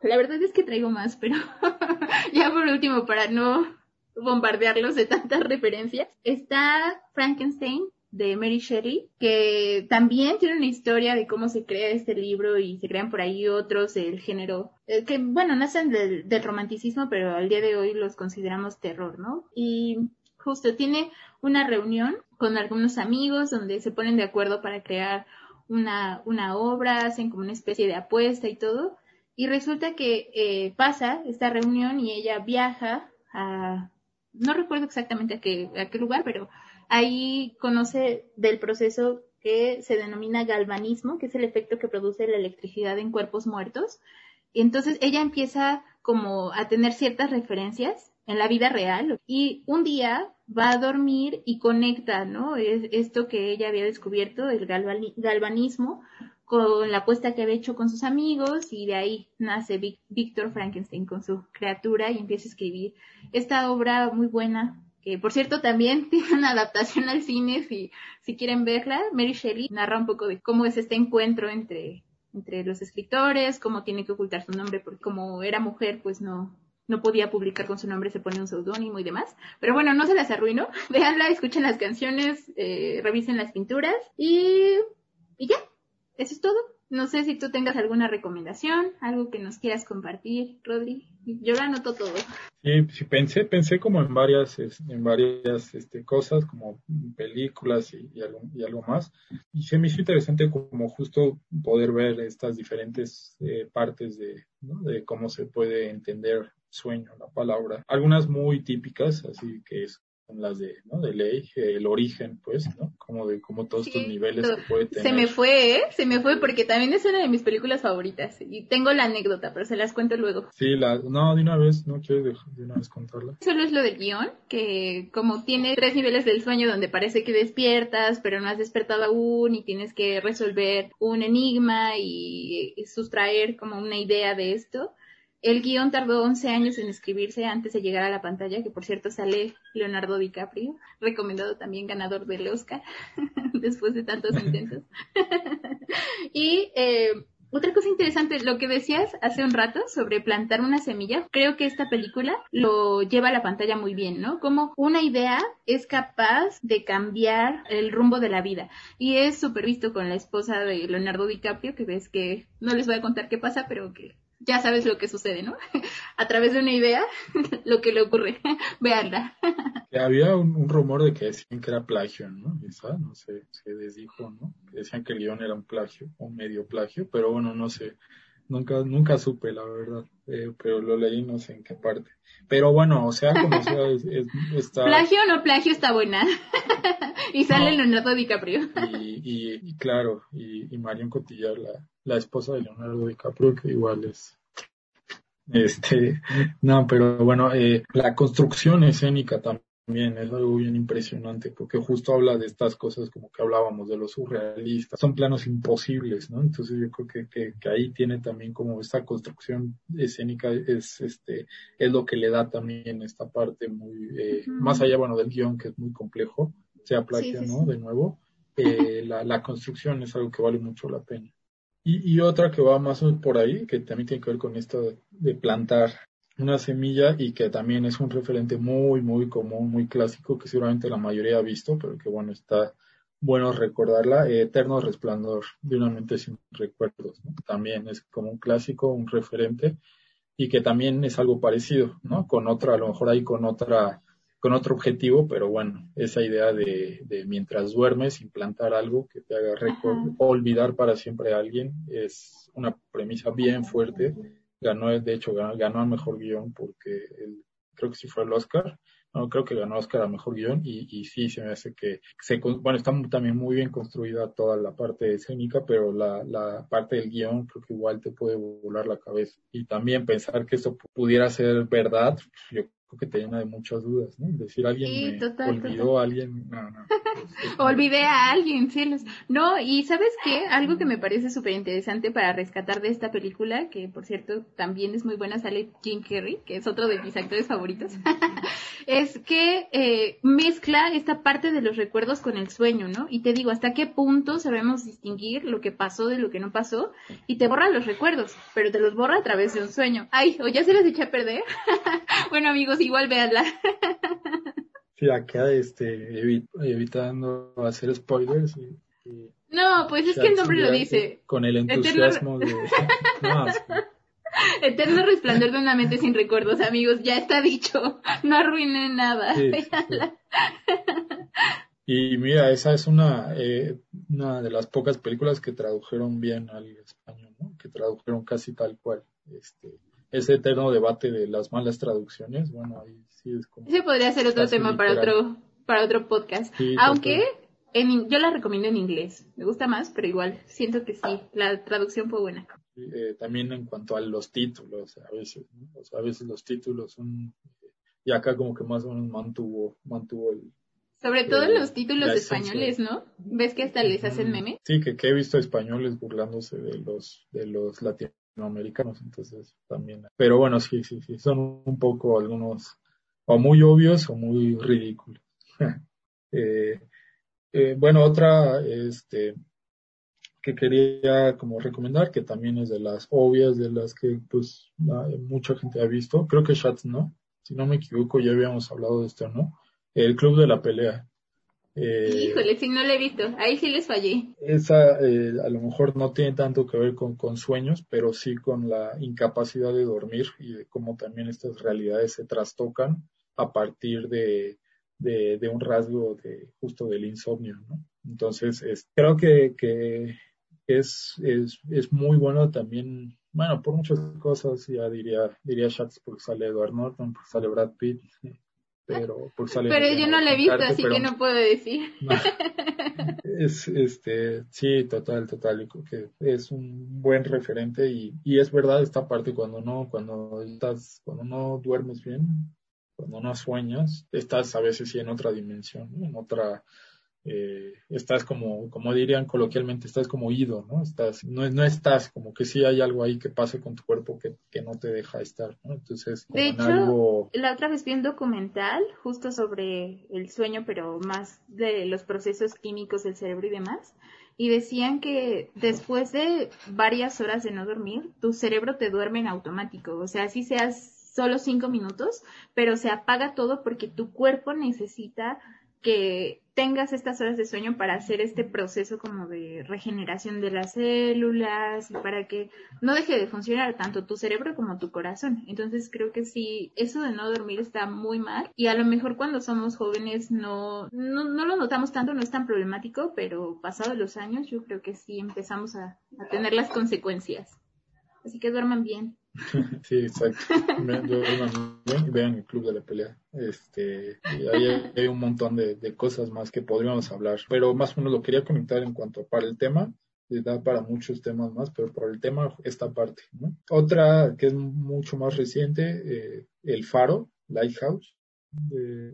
la verdad es que traigo más, pero (laughs) ya por último, para no bombardearlos de tantas referencias. Está Frankenstein de Mary Shelley, que también tiene una historia de cómo se crea este libro y se crean por ahí otros del género, eh, que bueno, nacen del, del romanticismo, pero al día de hoy los consideramos terror, ¿no? Y justo tiene una reunión con algunos amigos donde se ponen de acuerdo para crear una, una obra, hacen como una especie de apuesta y todo. Y resulta que eh, pasa esta reunión y ella viaja a no recuerdo exactamente a qué, a qué lugar, pero ahí conoce del proceso que se denomina galvanismo, que es el efecto que produce la electricidad en cuerpos muertos. Y entonces ella empieza como a tener ciertas referencias en la vida real y un día va a dormir y conecta, ¿no? Es esto que ella había descubierto, el galvanismo, con la apuesta que había hecho con sus amigos y de ahí nace Víctor Frankenstein con su criatura y empieza a escribir esta obra muy buena que por cierto también (laughs) tiene una adaptación al cine si, si quieren verla. Mary Shelley narra un poco de cómo es este encuentro entre, entre los escritores, cómo tiene que ocultar su nombre porque como era mujer pues no, no podía publicar con su nombre, se pone un seudónimo y demás. Pero bueno, no se las arruino. (laughs) Veanla, escuchen las canciones, eh, revisen las pinturas y, y ya, eso es todo. No sé si tú tengas alguna recomendación, algo que nos quieras compartir, Rodri. Yo lo anoto todo. Sí, sí pensé, pensé como en varias, en varias este, cosas, como películas y, algo, y algo más. Y se me hizo interesante como justo poder ver estas diferentes eh, partes de, de cómo se puede entender sueño, la palabra. Algunas muy típicas, así que es las de, ¿no? de ley, el origen, pues, ¿no? Como de cómo todos estos niveles se puede tener. Se me fue, ¿eh? Se me fue porque también es una de mis películas favoritas. Y tengo la anécdota, pero se las cuento luego. Sí, la, no, de una vez, no quiero de, de una vez contarla. Solo es lo del guion, que como tiene tres niveles del sueño donde parece que despiertas, pero no has despertado aún y tienes que resolver un enigma y sustraer como una idea de esto el guion tardó 11 años en escribirse antes de llegar a la pantalla, que por cierto sale Leonardo DiCaprio, recomendado también ganador del Oscar (laughs) después de tantos intentos. (laughs) y eh, otra cosa interesante, lo que decías hace un rato sobre plantar una semilla, creo que esta película lo lleva a la pantalla muy bien, ¿no? Como una idea es capaz de cambiar el rumbo de la vida. Y es súper visto con la esposa de Leonardo DiCaprio, que ves que no les voy a contar qué pasa, pero que ya sabes lo que sucede, ¿no? (laughs) A través de una idea, (laughs) lo que le ocurre. (laughs) Veanla. Había un, rumor de que decían que era plagio, ¿no? Esa, no sé, se desdijo, ¿no? decían que el guion era un plagio, un medio plagio, pero bueno, no sé. Nunca, nunca supe, la verdad, eh, pero lo leí no sé en qué parte. Pero bueno, o sea, como sea, está... Plagio o no plagio está buena. y sale Leonardo DiCaprio. y, y, y, claro, y, y Marion Cotillard, la, la esposa de Leonardo DiCaprio, que igual es este, no, pero bueno, eh, la construcción escénica también es algo bien impresionante, porque justo habla de estas cosas como que hablábamos de los surrealistas, son planos imposibles, ¿no? Entonces yo creo que, que, ahí tiene también como esta construcción escénica es este, es lo que le da también esta parte muy, eh, más allá, bueno, del guion que es muy complejo, sea plagio, ¿no? De nuevo, eh, la, la construcción es algo que vale mucho la pena. Y, otra que va más por ahí, que también tiene que ver con esto de plantar una semilla y que también es un referente muy, muy común, muy clásico, que seguramente la mayoría ha visto, pero que bueno, está bueno recordarla, Eterno Resplandor de una mente sin recuerdos. También es como un clásico, un referente, y que también es algo parecido, ¿no? Con otra, a lo mejor ahí con otra con otro objetivo, pero bueno, esa idea de, de mientras duermes, implantar algo que te haga olvidar para siempre a alguien es una premisa bien fuerte. Ganó, de hecho, ganó, ganó al mejor guion porque creo que sí fue el Oscar. No, creo que ganó Oscar a mejor guion y, y sí se me hace que se, bueno, está también muy bien construida toda la parte escénica, pero la, la parte del guion creo que igual te puede volar la cabeza. Y también pensar que esto pudiera ser verdad, yo que te llena de muchas dudas, ¿no? Decir alguien olvidó a alguien, no, (laughs) no, Olvidé a alguien, cielos. No, y ¿sabes qué? Algo que me parece súper interesante para rescatar de esta película, que por cierto también es muy buena, sale Jim Carrey, que es otro de mis actores favoritos, (laughs) es que eh, mezcla esta parte de los recuerdos con el sueño, ¿no? Y te digo, ¿hasta qué punto sabemos distinguir lo que pasó de lo que no pasó? Y te borra los recuerdos, pero te los borra a través de un sueño. Ay, o ya se los eché a perder. (laughs) bueno amigos, igual véanla. (laughs) Sí, acá este, evitando hacer spoilers. no, pues es que el nombre lo dice. Con el entusiasmo de... (laughs) Eterno resplandor de una mente sin recuerdos, amigos, ya está dicho. No arruinen nada. y mira, esa es una, eh, una de las pocas películas que tradujeron bien al español, ¿no? Que tradujeron casi tal cual. Este, ese eterno debate de las malas traducciones, bueno, ahí sí es como... Ese podría ser otro tema para otro, para otro podcast. Aunque en, yo la recomiendo en inglés. Me gusta más, pero igual siento que sí, la traducción fue buena. Eh, también en cuanto a los títulos, a veces, a veces los títulos son... Y acá como que más o menos mantuvo, mantuvo el, Sobre todo los títulos españoles, ¿no? ¿Ves que hasta les hacen meme? Sí, que, que he visto españoles burlándose de los, de los latinoamericanos, entonces también. Pero bueno, sí, sí, sí, son un poco algunos, o muy obvios o muy ridículos. (laughs) eh, eh, bueno, otra, este, que quería como recomendar, que también es de las obvias, de las que pues mucha gente ha visto, creo que Shats no, si no me equivoco ya habíamos hablado de esto, ¿no? El Club de la Pelea. Eh, Híjole, si no lo he visto, ahí sí les fallé. Esa eh, a lo mejor no tiene tanto que ver con, con sueños, pero sí con la incapacidad de dormir y de cómo también estas realidades se trastocan a partir de, de, de un rasgo de justo del insomnio, ¿no? Entonces, es, creo que, que es, es, es muy bueno también, bueno, por muchas cosas, ya diría, diría porque sale Edward Norton, porque sale Brad Pitt, pero por salir pero yo no la he visto así que no puedo decir. (laughs) Es este sí total total que es un buen referente y, y es verdad esta parte cuando no cuando estás cuando no duermes bien cuando no sueñas estás a veces sí en otra dimensión en otra eh, estás como, como dirían coloquialmente, estás como ido, ¿no? Estás, no, no estás, como que sí hay algo ahí que pase con tu cuerpo que, que no te deja estar, ¿no? Entonces, de hecho, la otra vez vi un documental justo sobre el sueño, pero más de los procesos químicos del cerebro y demás, y decían que después de varias horas de no dormir, tu cerebro te duerme en automático, o sea, si seas solo cinco minutos, pero se apaga todo porque tu cuerpo necesita que tengas estas horas de sueño para hacer este proceso como de regeneración de las células y para que no deje de funcionar tanto tu cerebro como tu corazón. Entonces creo que sí, eso de no dormir está muy mal y a lo mejor cuando somos jóvenes no, no, no lo notamos tanto, no es tan problemático, pero pasados los años yo creo que sí empezamos a, a tener las consecuencias. Así que duerman bien. Sí, exacto. Vean el Club de la Pelea. Este, ahí hay un montón de, cosas más que podríamos hablar, pero más o menos lo quería conectar en cuanto para el tema, da para muchos temas más, pero por el tema esta parte. Otra que es mucho más reciente, eh, El Faro, Lighthouse,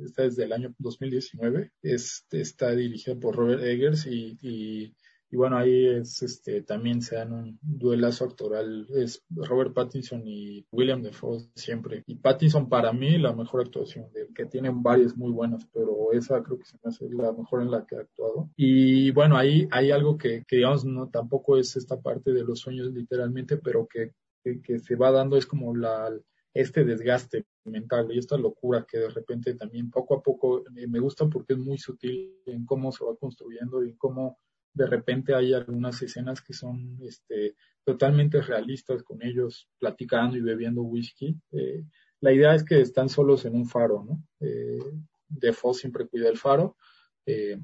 está desde el año 2019, este, está dirigida por Robert Eggers y y bueno, ahí es, este, también se dan un duelazo actoral, es Robert Pattinson y William Defoe siempre. Y Pattinson para mí la mejor actuación, de, que tienen varias muy buenas, pero esa creo que se me hace la mejor en la que ha actuado. Y bueno, ahí hay algo que, que digamos, no, tampoco es esta parte de los sueños literalmente, pero que, que, se va dando es como la, este desgaste mental y esta locura que de repente también poco a poco eh, me gusta porque es muy sutil en cómo se va construyendo y cómo de repente hay algunas escenas que son este, totalmente realistas con ellos platicando y bebiendo whisky. Eh, la idea es que están solos en un faro, ¿no? Eh, Defoe siempre cuida el faro. Eh,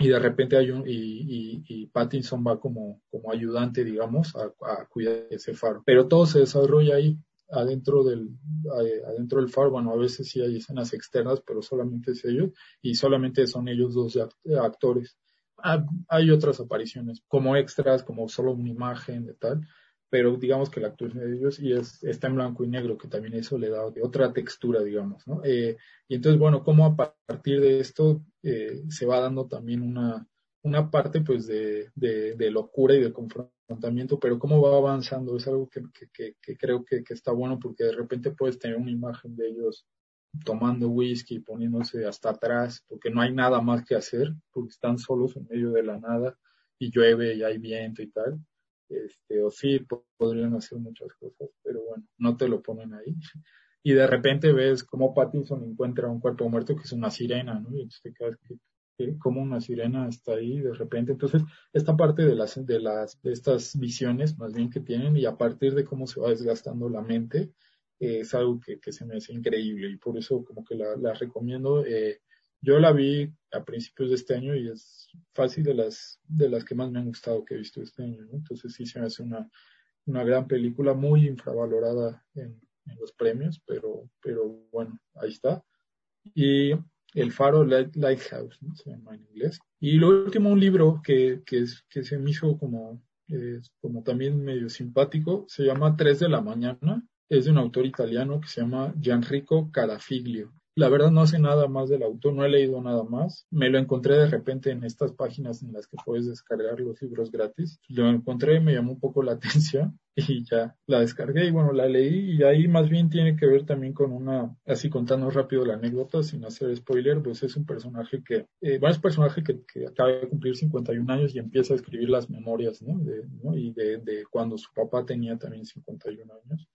y de repente hay un, y, Pattinson va como, como ayudante, digamos, a, a, cuidar ese faro. Pero todo se desarrolla ahí, adentro del, adentro del faro. Bueno, a veces sí hay escenas externas, pero solamente es ellos, y solamente son ellos dos actores hay otras apariciones como extras, como solo una imagen de tal, pero digamos que la actuación de ellos y es, está en blanco y negro, que también eso le da otra textura, digamos, ¿no? Eh, y entonces, bueno, cómo a partir de esto eh, se va dando también una, una parte pues de, de, de, locura y de confrontamiento, pero cómo va avanzando es algo que, que, que creo que, está bueno porque de repente puedes tener una imagen de ellos tomando whisky, poniéndose hasta atrás, porque no hay nada más que hacer, porque están solos en medio de la nada y llueve y hay viento y tal. Este, o sí, podrían hacer muchas cosas, pero bueno, no te lo ponen ahí. (laughs) Y de repente ves cómo Pattinson encuentra un cuerpo muerto que es una sirena, ¿no? Y entonces te quedas que, como una sirena está ahí de repente. Entonces, esta parte de las, de las, de estas visiones más bien que tienen y a partir de cómo se va desgastando la mente, es algo que, que, se me hace increíble y por eso como que la, la recomiendo. Eh, yo la vi a principios de este año y es fácil de las, de las que más me han gustado que he visto este año. ¿no? Entonces sí se me hace una, una gran película muy infravalorada en, en los premios, pero, pero bueno, ahí está. Y El Faro Lighthouse, ¿no? se llama en inglés. Y lo último, un libro que, que, que se me hizo como, eh, como también medio simpático, se llama Tres de la Mañana es de un autor italiano que se llama Gianrico Carafiglio. La verdad no sé nada más del autor, no he leído nada más. Me lo encontré de repente en estas páginas en las que puedes descargar los libros gratis. Lo encontré, me llamó un poco la (laughs) atención y ya la descargué y bueno, la leí y ahí más bien tiene que ver también con una, así contando rápido la anécdota sin hacer spoiler, pues es un personaje que, eh, bueno, es un personaje que, que, acaba de cumplir 51 años y empieza a escribir las memorias, ¿no? ¿no? Y de, de cuando su papá tenía también 51 años.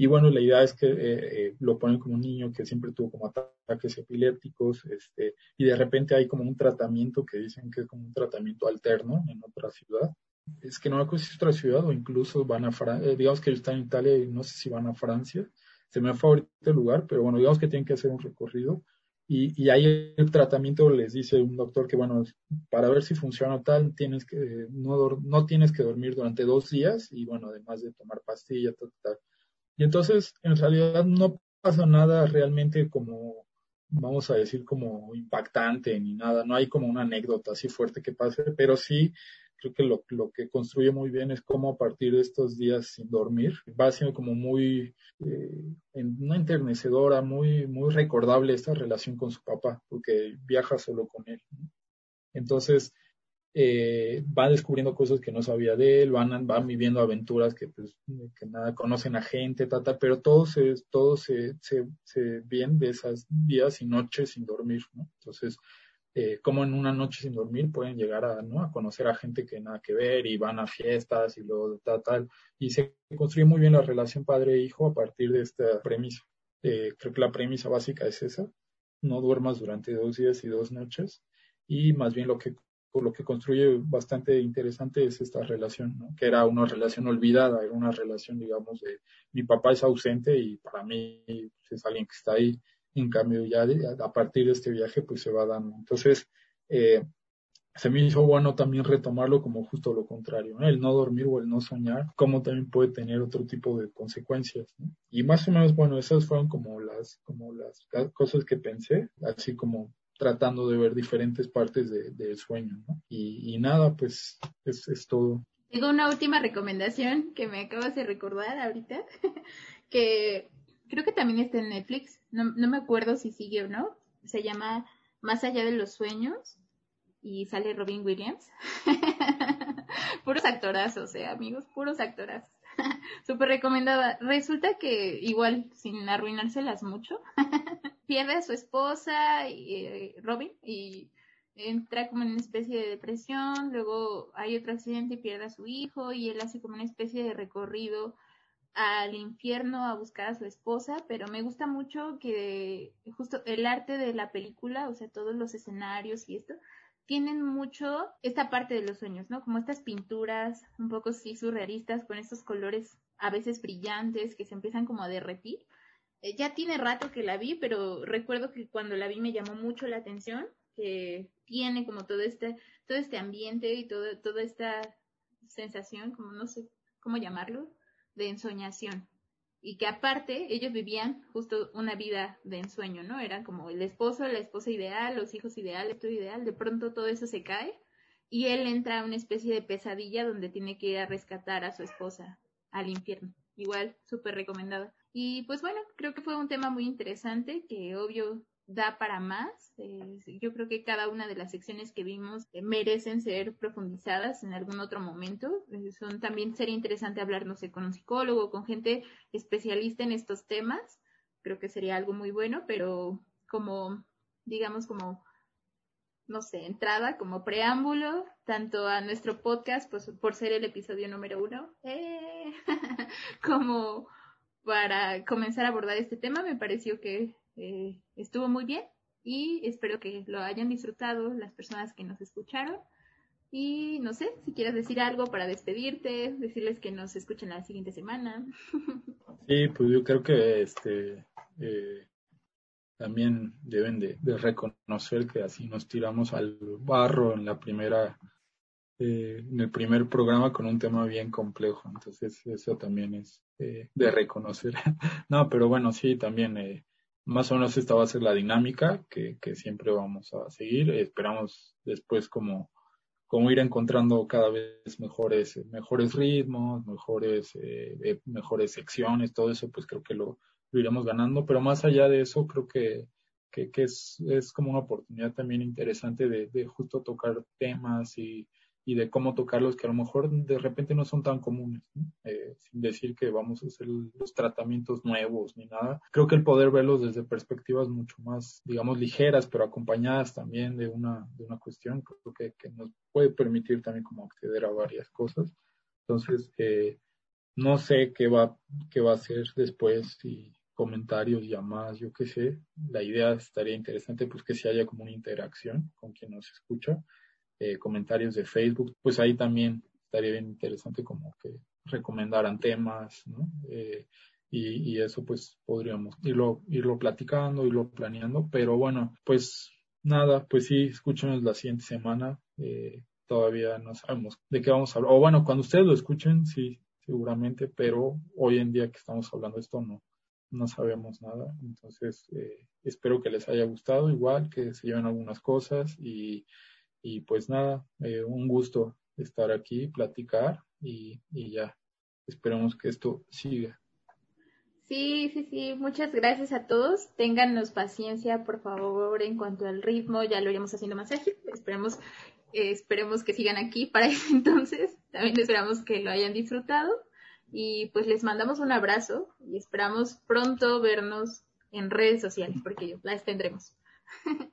Y bueno, la idea es que eh, eh, lo ponen como un niño que siempre tuvo como ataques epilépticos, este, y de repente hay como un tratamiento que dicen que es como un tratamiento alterno en otra ciudad. Es que no me si es otra ciudad o incluso van a Francia, eh, digamos que están en Italia y no sé si van a Francia. Se me favorito el lugar, pero bueno, digamos que tienen que hacer un recorrido. Y, y ahí el tratamiento les dice un doctor que bueno, para ver si funciona tal, tienes que, no, no tienes que dormir durante dos días y bueno, además de tomar pastillas, tal, tal y entonces, en realidad no pasa nada realmente como, vamos a decir, como impactante ni nada. No hay como una anécdota así fuerte que pase, pero sí creo que lo, lo que construye muy bien es cómo a partir de estos días sin dormir va siendo como muy, eh, una enternecedora, muy, muy recordable esta relación con su papá, porque viaja solo con él. Entonces, eh, va descubriendo cosas que no sabía de él, van, van viviendo aventuras que pues que nada conocen a gente, tata, pero todo se, todo se, se, se bien de esas días y noches sin dormir, ¿no? Entonces, eh, como en una noche sin dormir pueden llegar a, ¿no? a conocer a gente que nada que ver y van a fiestas y luego tal, tal, y se construye muy bien la relación padre-hijo a partir de esta premisa. Eh, creo que la premisa básica es esa, no duermas durante dos días y dos noches, y más bien lo que lo que construye bastante interesante es esta relación, ¿no? que era una relación olvidada, era una relación, digamos, de mi papá es ausente y para mí pues, es alguien que está ahí, en cambio ya a partir de este viaje pues se va dando. Entonces, eh, se me hizo bueno también retomarlo como justo lo contrario, el no dormir o el no soñar, como también puede tener otro tipo de consecuencias. ¿no? Y más o menos, bueno, esas fueron como las, como las cosas que pensé, así como tratando de ver diferentes partes del de, sueño, ¿no? Y, y, nada, pues es, es todo. Tengo una última recomendación que me acabas de recordar ahorita, (laughs) que creo que también está en Netflix, no, no me acuerdo si sigue o no, se llama Más allá de los sueños y sale Robin Williams. (laughs) puros actorazos, eh, amigos, puros actorazos. (laughs) Súper recomendada. Resulta que igual, sin arruinárselas mucho, (laughs) pierde a su esposa, eh, Robin, y entra como en una especie de depresión, luego hay otro accidente y pierde a su hijo, y él hace como una especie de recorrido al infierno a buscar a su esposa, pero me gusta mucho que justo el arte de la película, o sea, todos los escenarios y esto, tienen mucho esta parte de los sueños, ¿no? Como estas pinturas un poco sí surrealistas con estos colores a veces brillantes que se empiezan como a derretir eh, ya tiene rato que la vi, pero recuerdo que cuando la vi me llamó mucho la atención, que tiene como todo este, todo este ambiente y todo, toda esta sensación, como no sé cómo llamarlo, de ensoñación. Y que aparte ellos vivían justo una vida de ensueño, ¿no? Eran como el esposo, la esposa ideal, los hijos ideales, todo ideal. De pronto todo eso se cae y él entra a una especie de pesadilla donde tiene que ir a rescatar a su esposa al infierno. Igual, súper recomendada. Y pues bueno, creo que fue un tema muy interesante que obvio da para más. Eh, yo creo que cada una de las secciones que vimos eh, merecen ser profundizadas en algún otro momento. Eh, son también sería interesante hablar, no sé, con un psicólogo, con gente especialista en estos temas. Creo que sería algo muy bueno, pero como, digamos, como, no sé, entrada, como preámbulo, tanto a nuestro podcast, pues por ser el episodio número uno, (laughs) como para comenzar a abordar este tema. Me pareció que eh, estuvo muy bien y espero que lo hayan disfrutado las personas que nos escucharon. Y no sé, si quieres decir algo para despedirte, decirles que nos escuchen la siguiente semana. (laughs) Sí, pues yo creo que este eh, también deben de, reconocer que así nos tiramos al barro en la primera eh, en el primer programa con un tema bien complejo. Entonces, eso también es eh, de reconocer. (laughs) no, pero bueno, sí, también eh, más o menos esta va a ser la dinámica que, siempre vamos a seguir. Esperamos después como, como ir encontrando cada vez mejores, mejores ritmos, mejores, mejores secciones, todo eso, pues creo que lo, lo iremos ganando. Pero más allá de eso, creo que que, que es, es como una oportunidad también interesante de, de justo tocar temas y, y de cómo tocarlos que a lo mejor de repente no son tan comunes, eh, sin decir que vamos a hacer los tratamientos nuevos ni nada. Creo que el poder verlos desde perspectivas mucho más, digamos, ligeras, pero acompañadas también de una, de una cuestión, creo que, que nos puede permitir también como acceder a varias cosas. Entonces, eh, no sé qué va, qué va a hacer después, si comentarios, llamadas, yo qué sé. La idea estaría interesante pues que si haya como una interacción con quien nos escucha. Eh, comentarios de Facebook, pues ahí también estaría bien interesante como que recomendaran temas, ¿no? Eh, y, y, eso pues podríamos irlo, irlo platicando, irlo planeando, pero bueno, pues nada, pues sí, escúchenos la siguiente semana, eh, todavía no sabemos de qué vamos a hablar, o bueno, cuando ustedes lo escuchen, sí, seguramente, pero hoy en día que estamos hablando esto no, no sabemos nada. Entonces, eh, espero que les haya gustado, igual que se lleven algunas cosas y, y pues nada, eh, un gusto estar aquí, platicar y, y ya. Esperemos que esto siga. Sí, sí, sí. Muchas gracias a todos. Téngannos paciencia, por favor, en cuanto al ritmo. Ya lo iremos haciendo más ágil. Esperemos eh, esperemos que sigan aquí para ese (laughs) entonces. También esperamos que lo hayan disfrutado. Y pues les mandamos un abrazo y esperamos pronto vernos en redes sociales porque las tendremos. (laughs)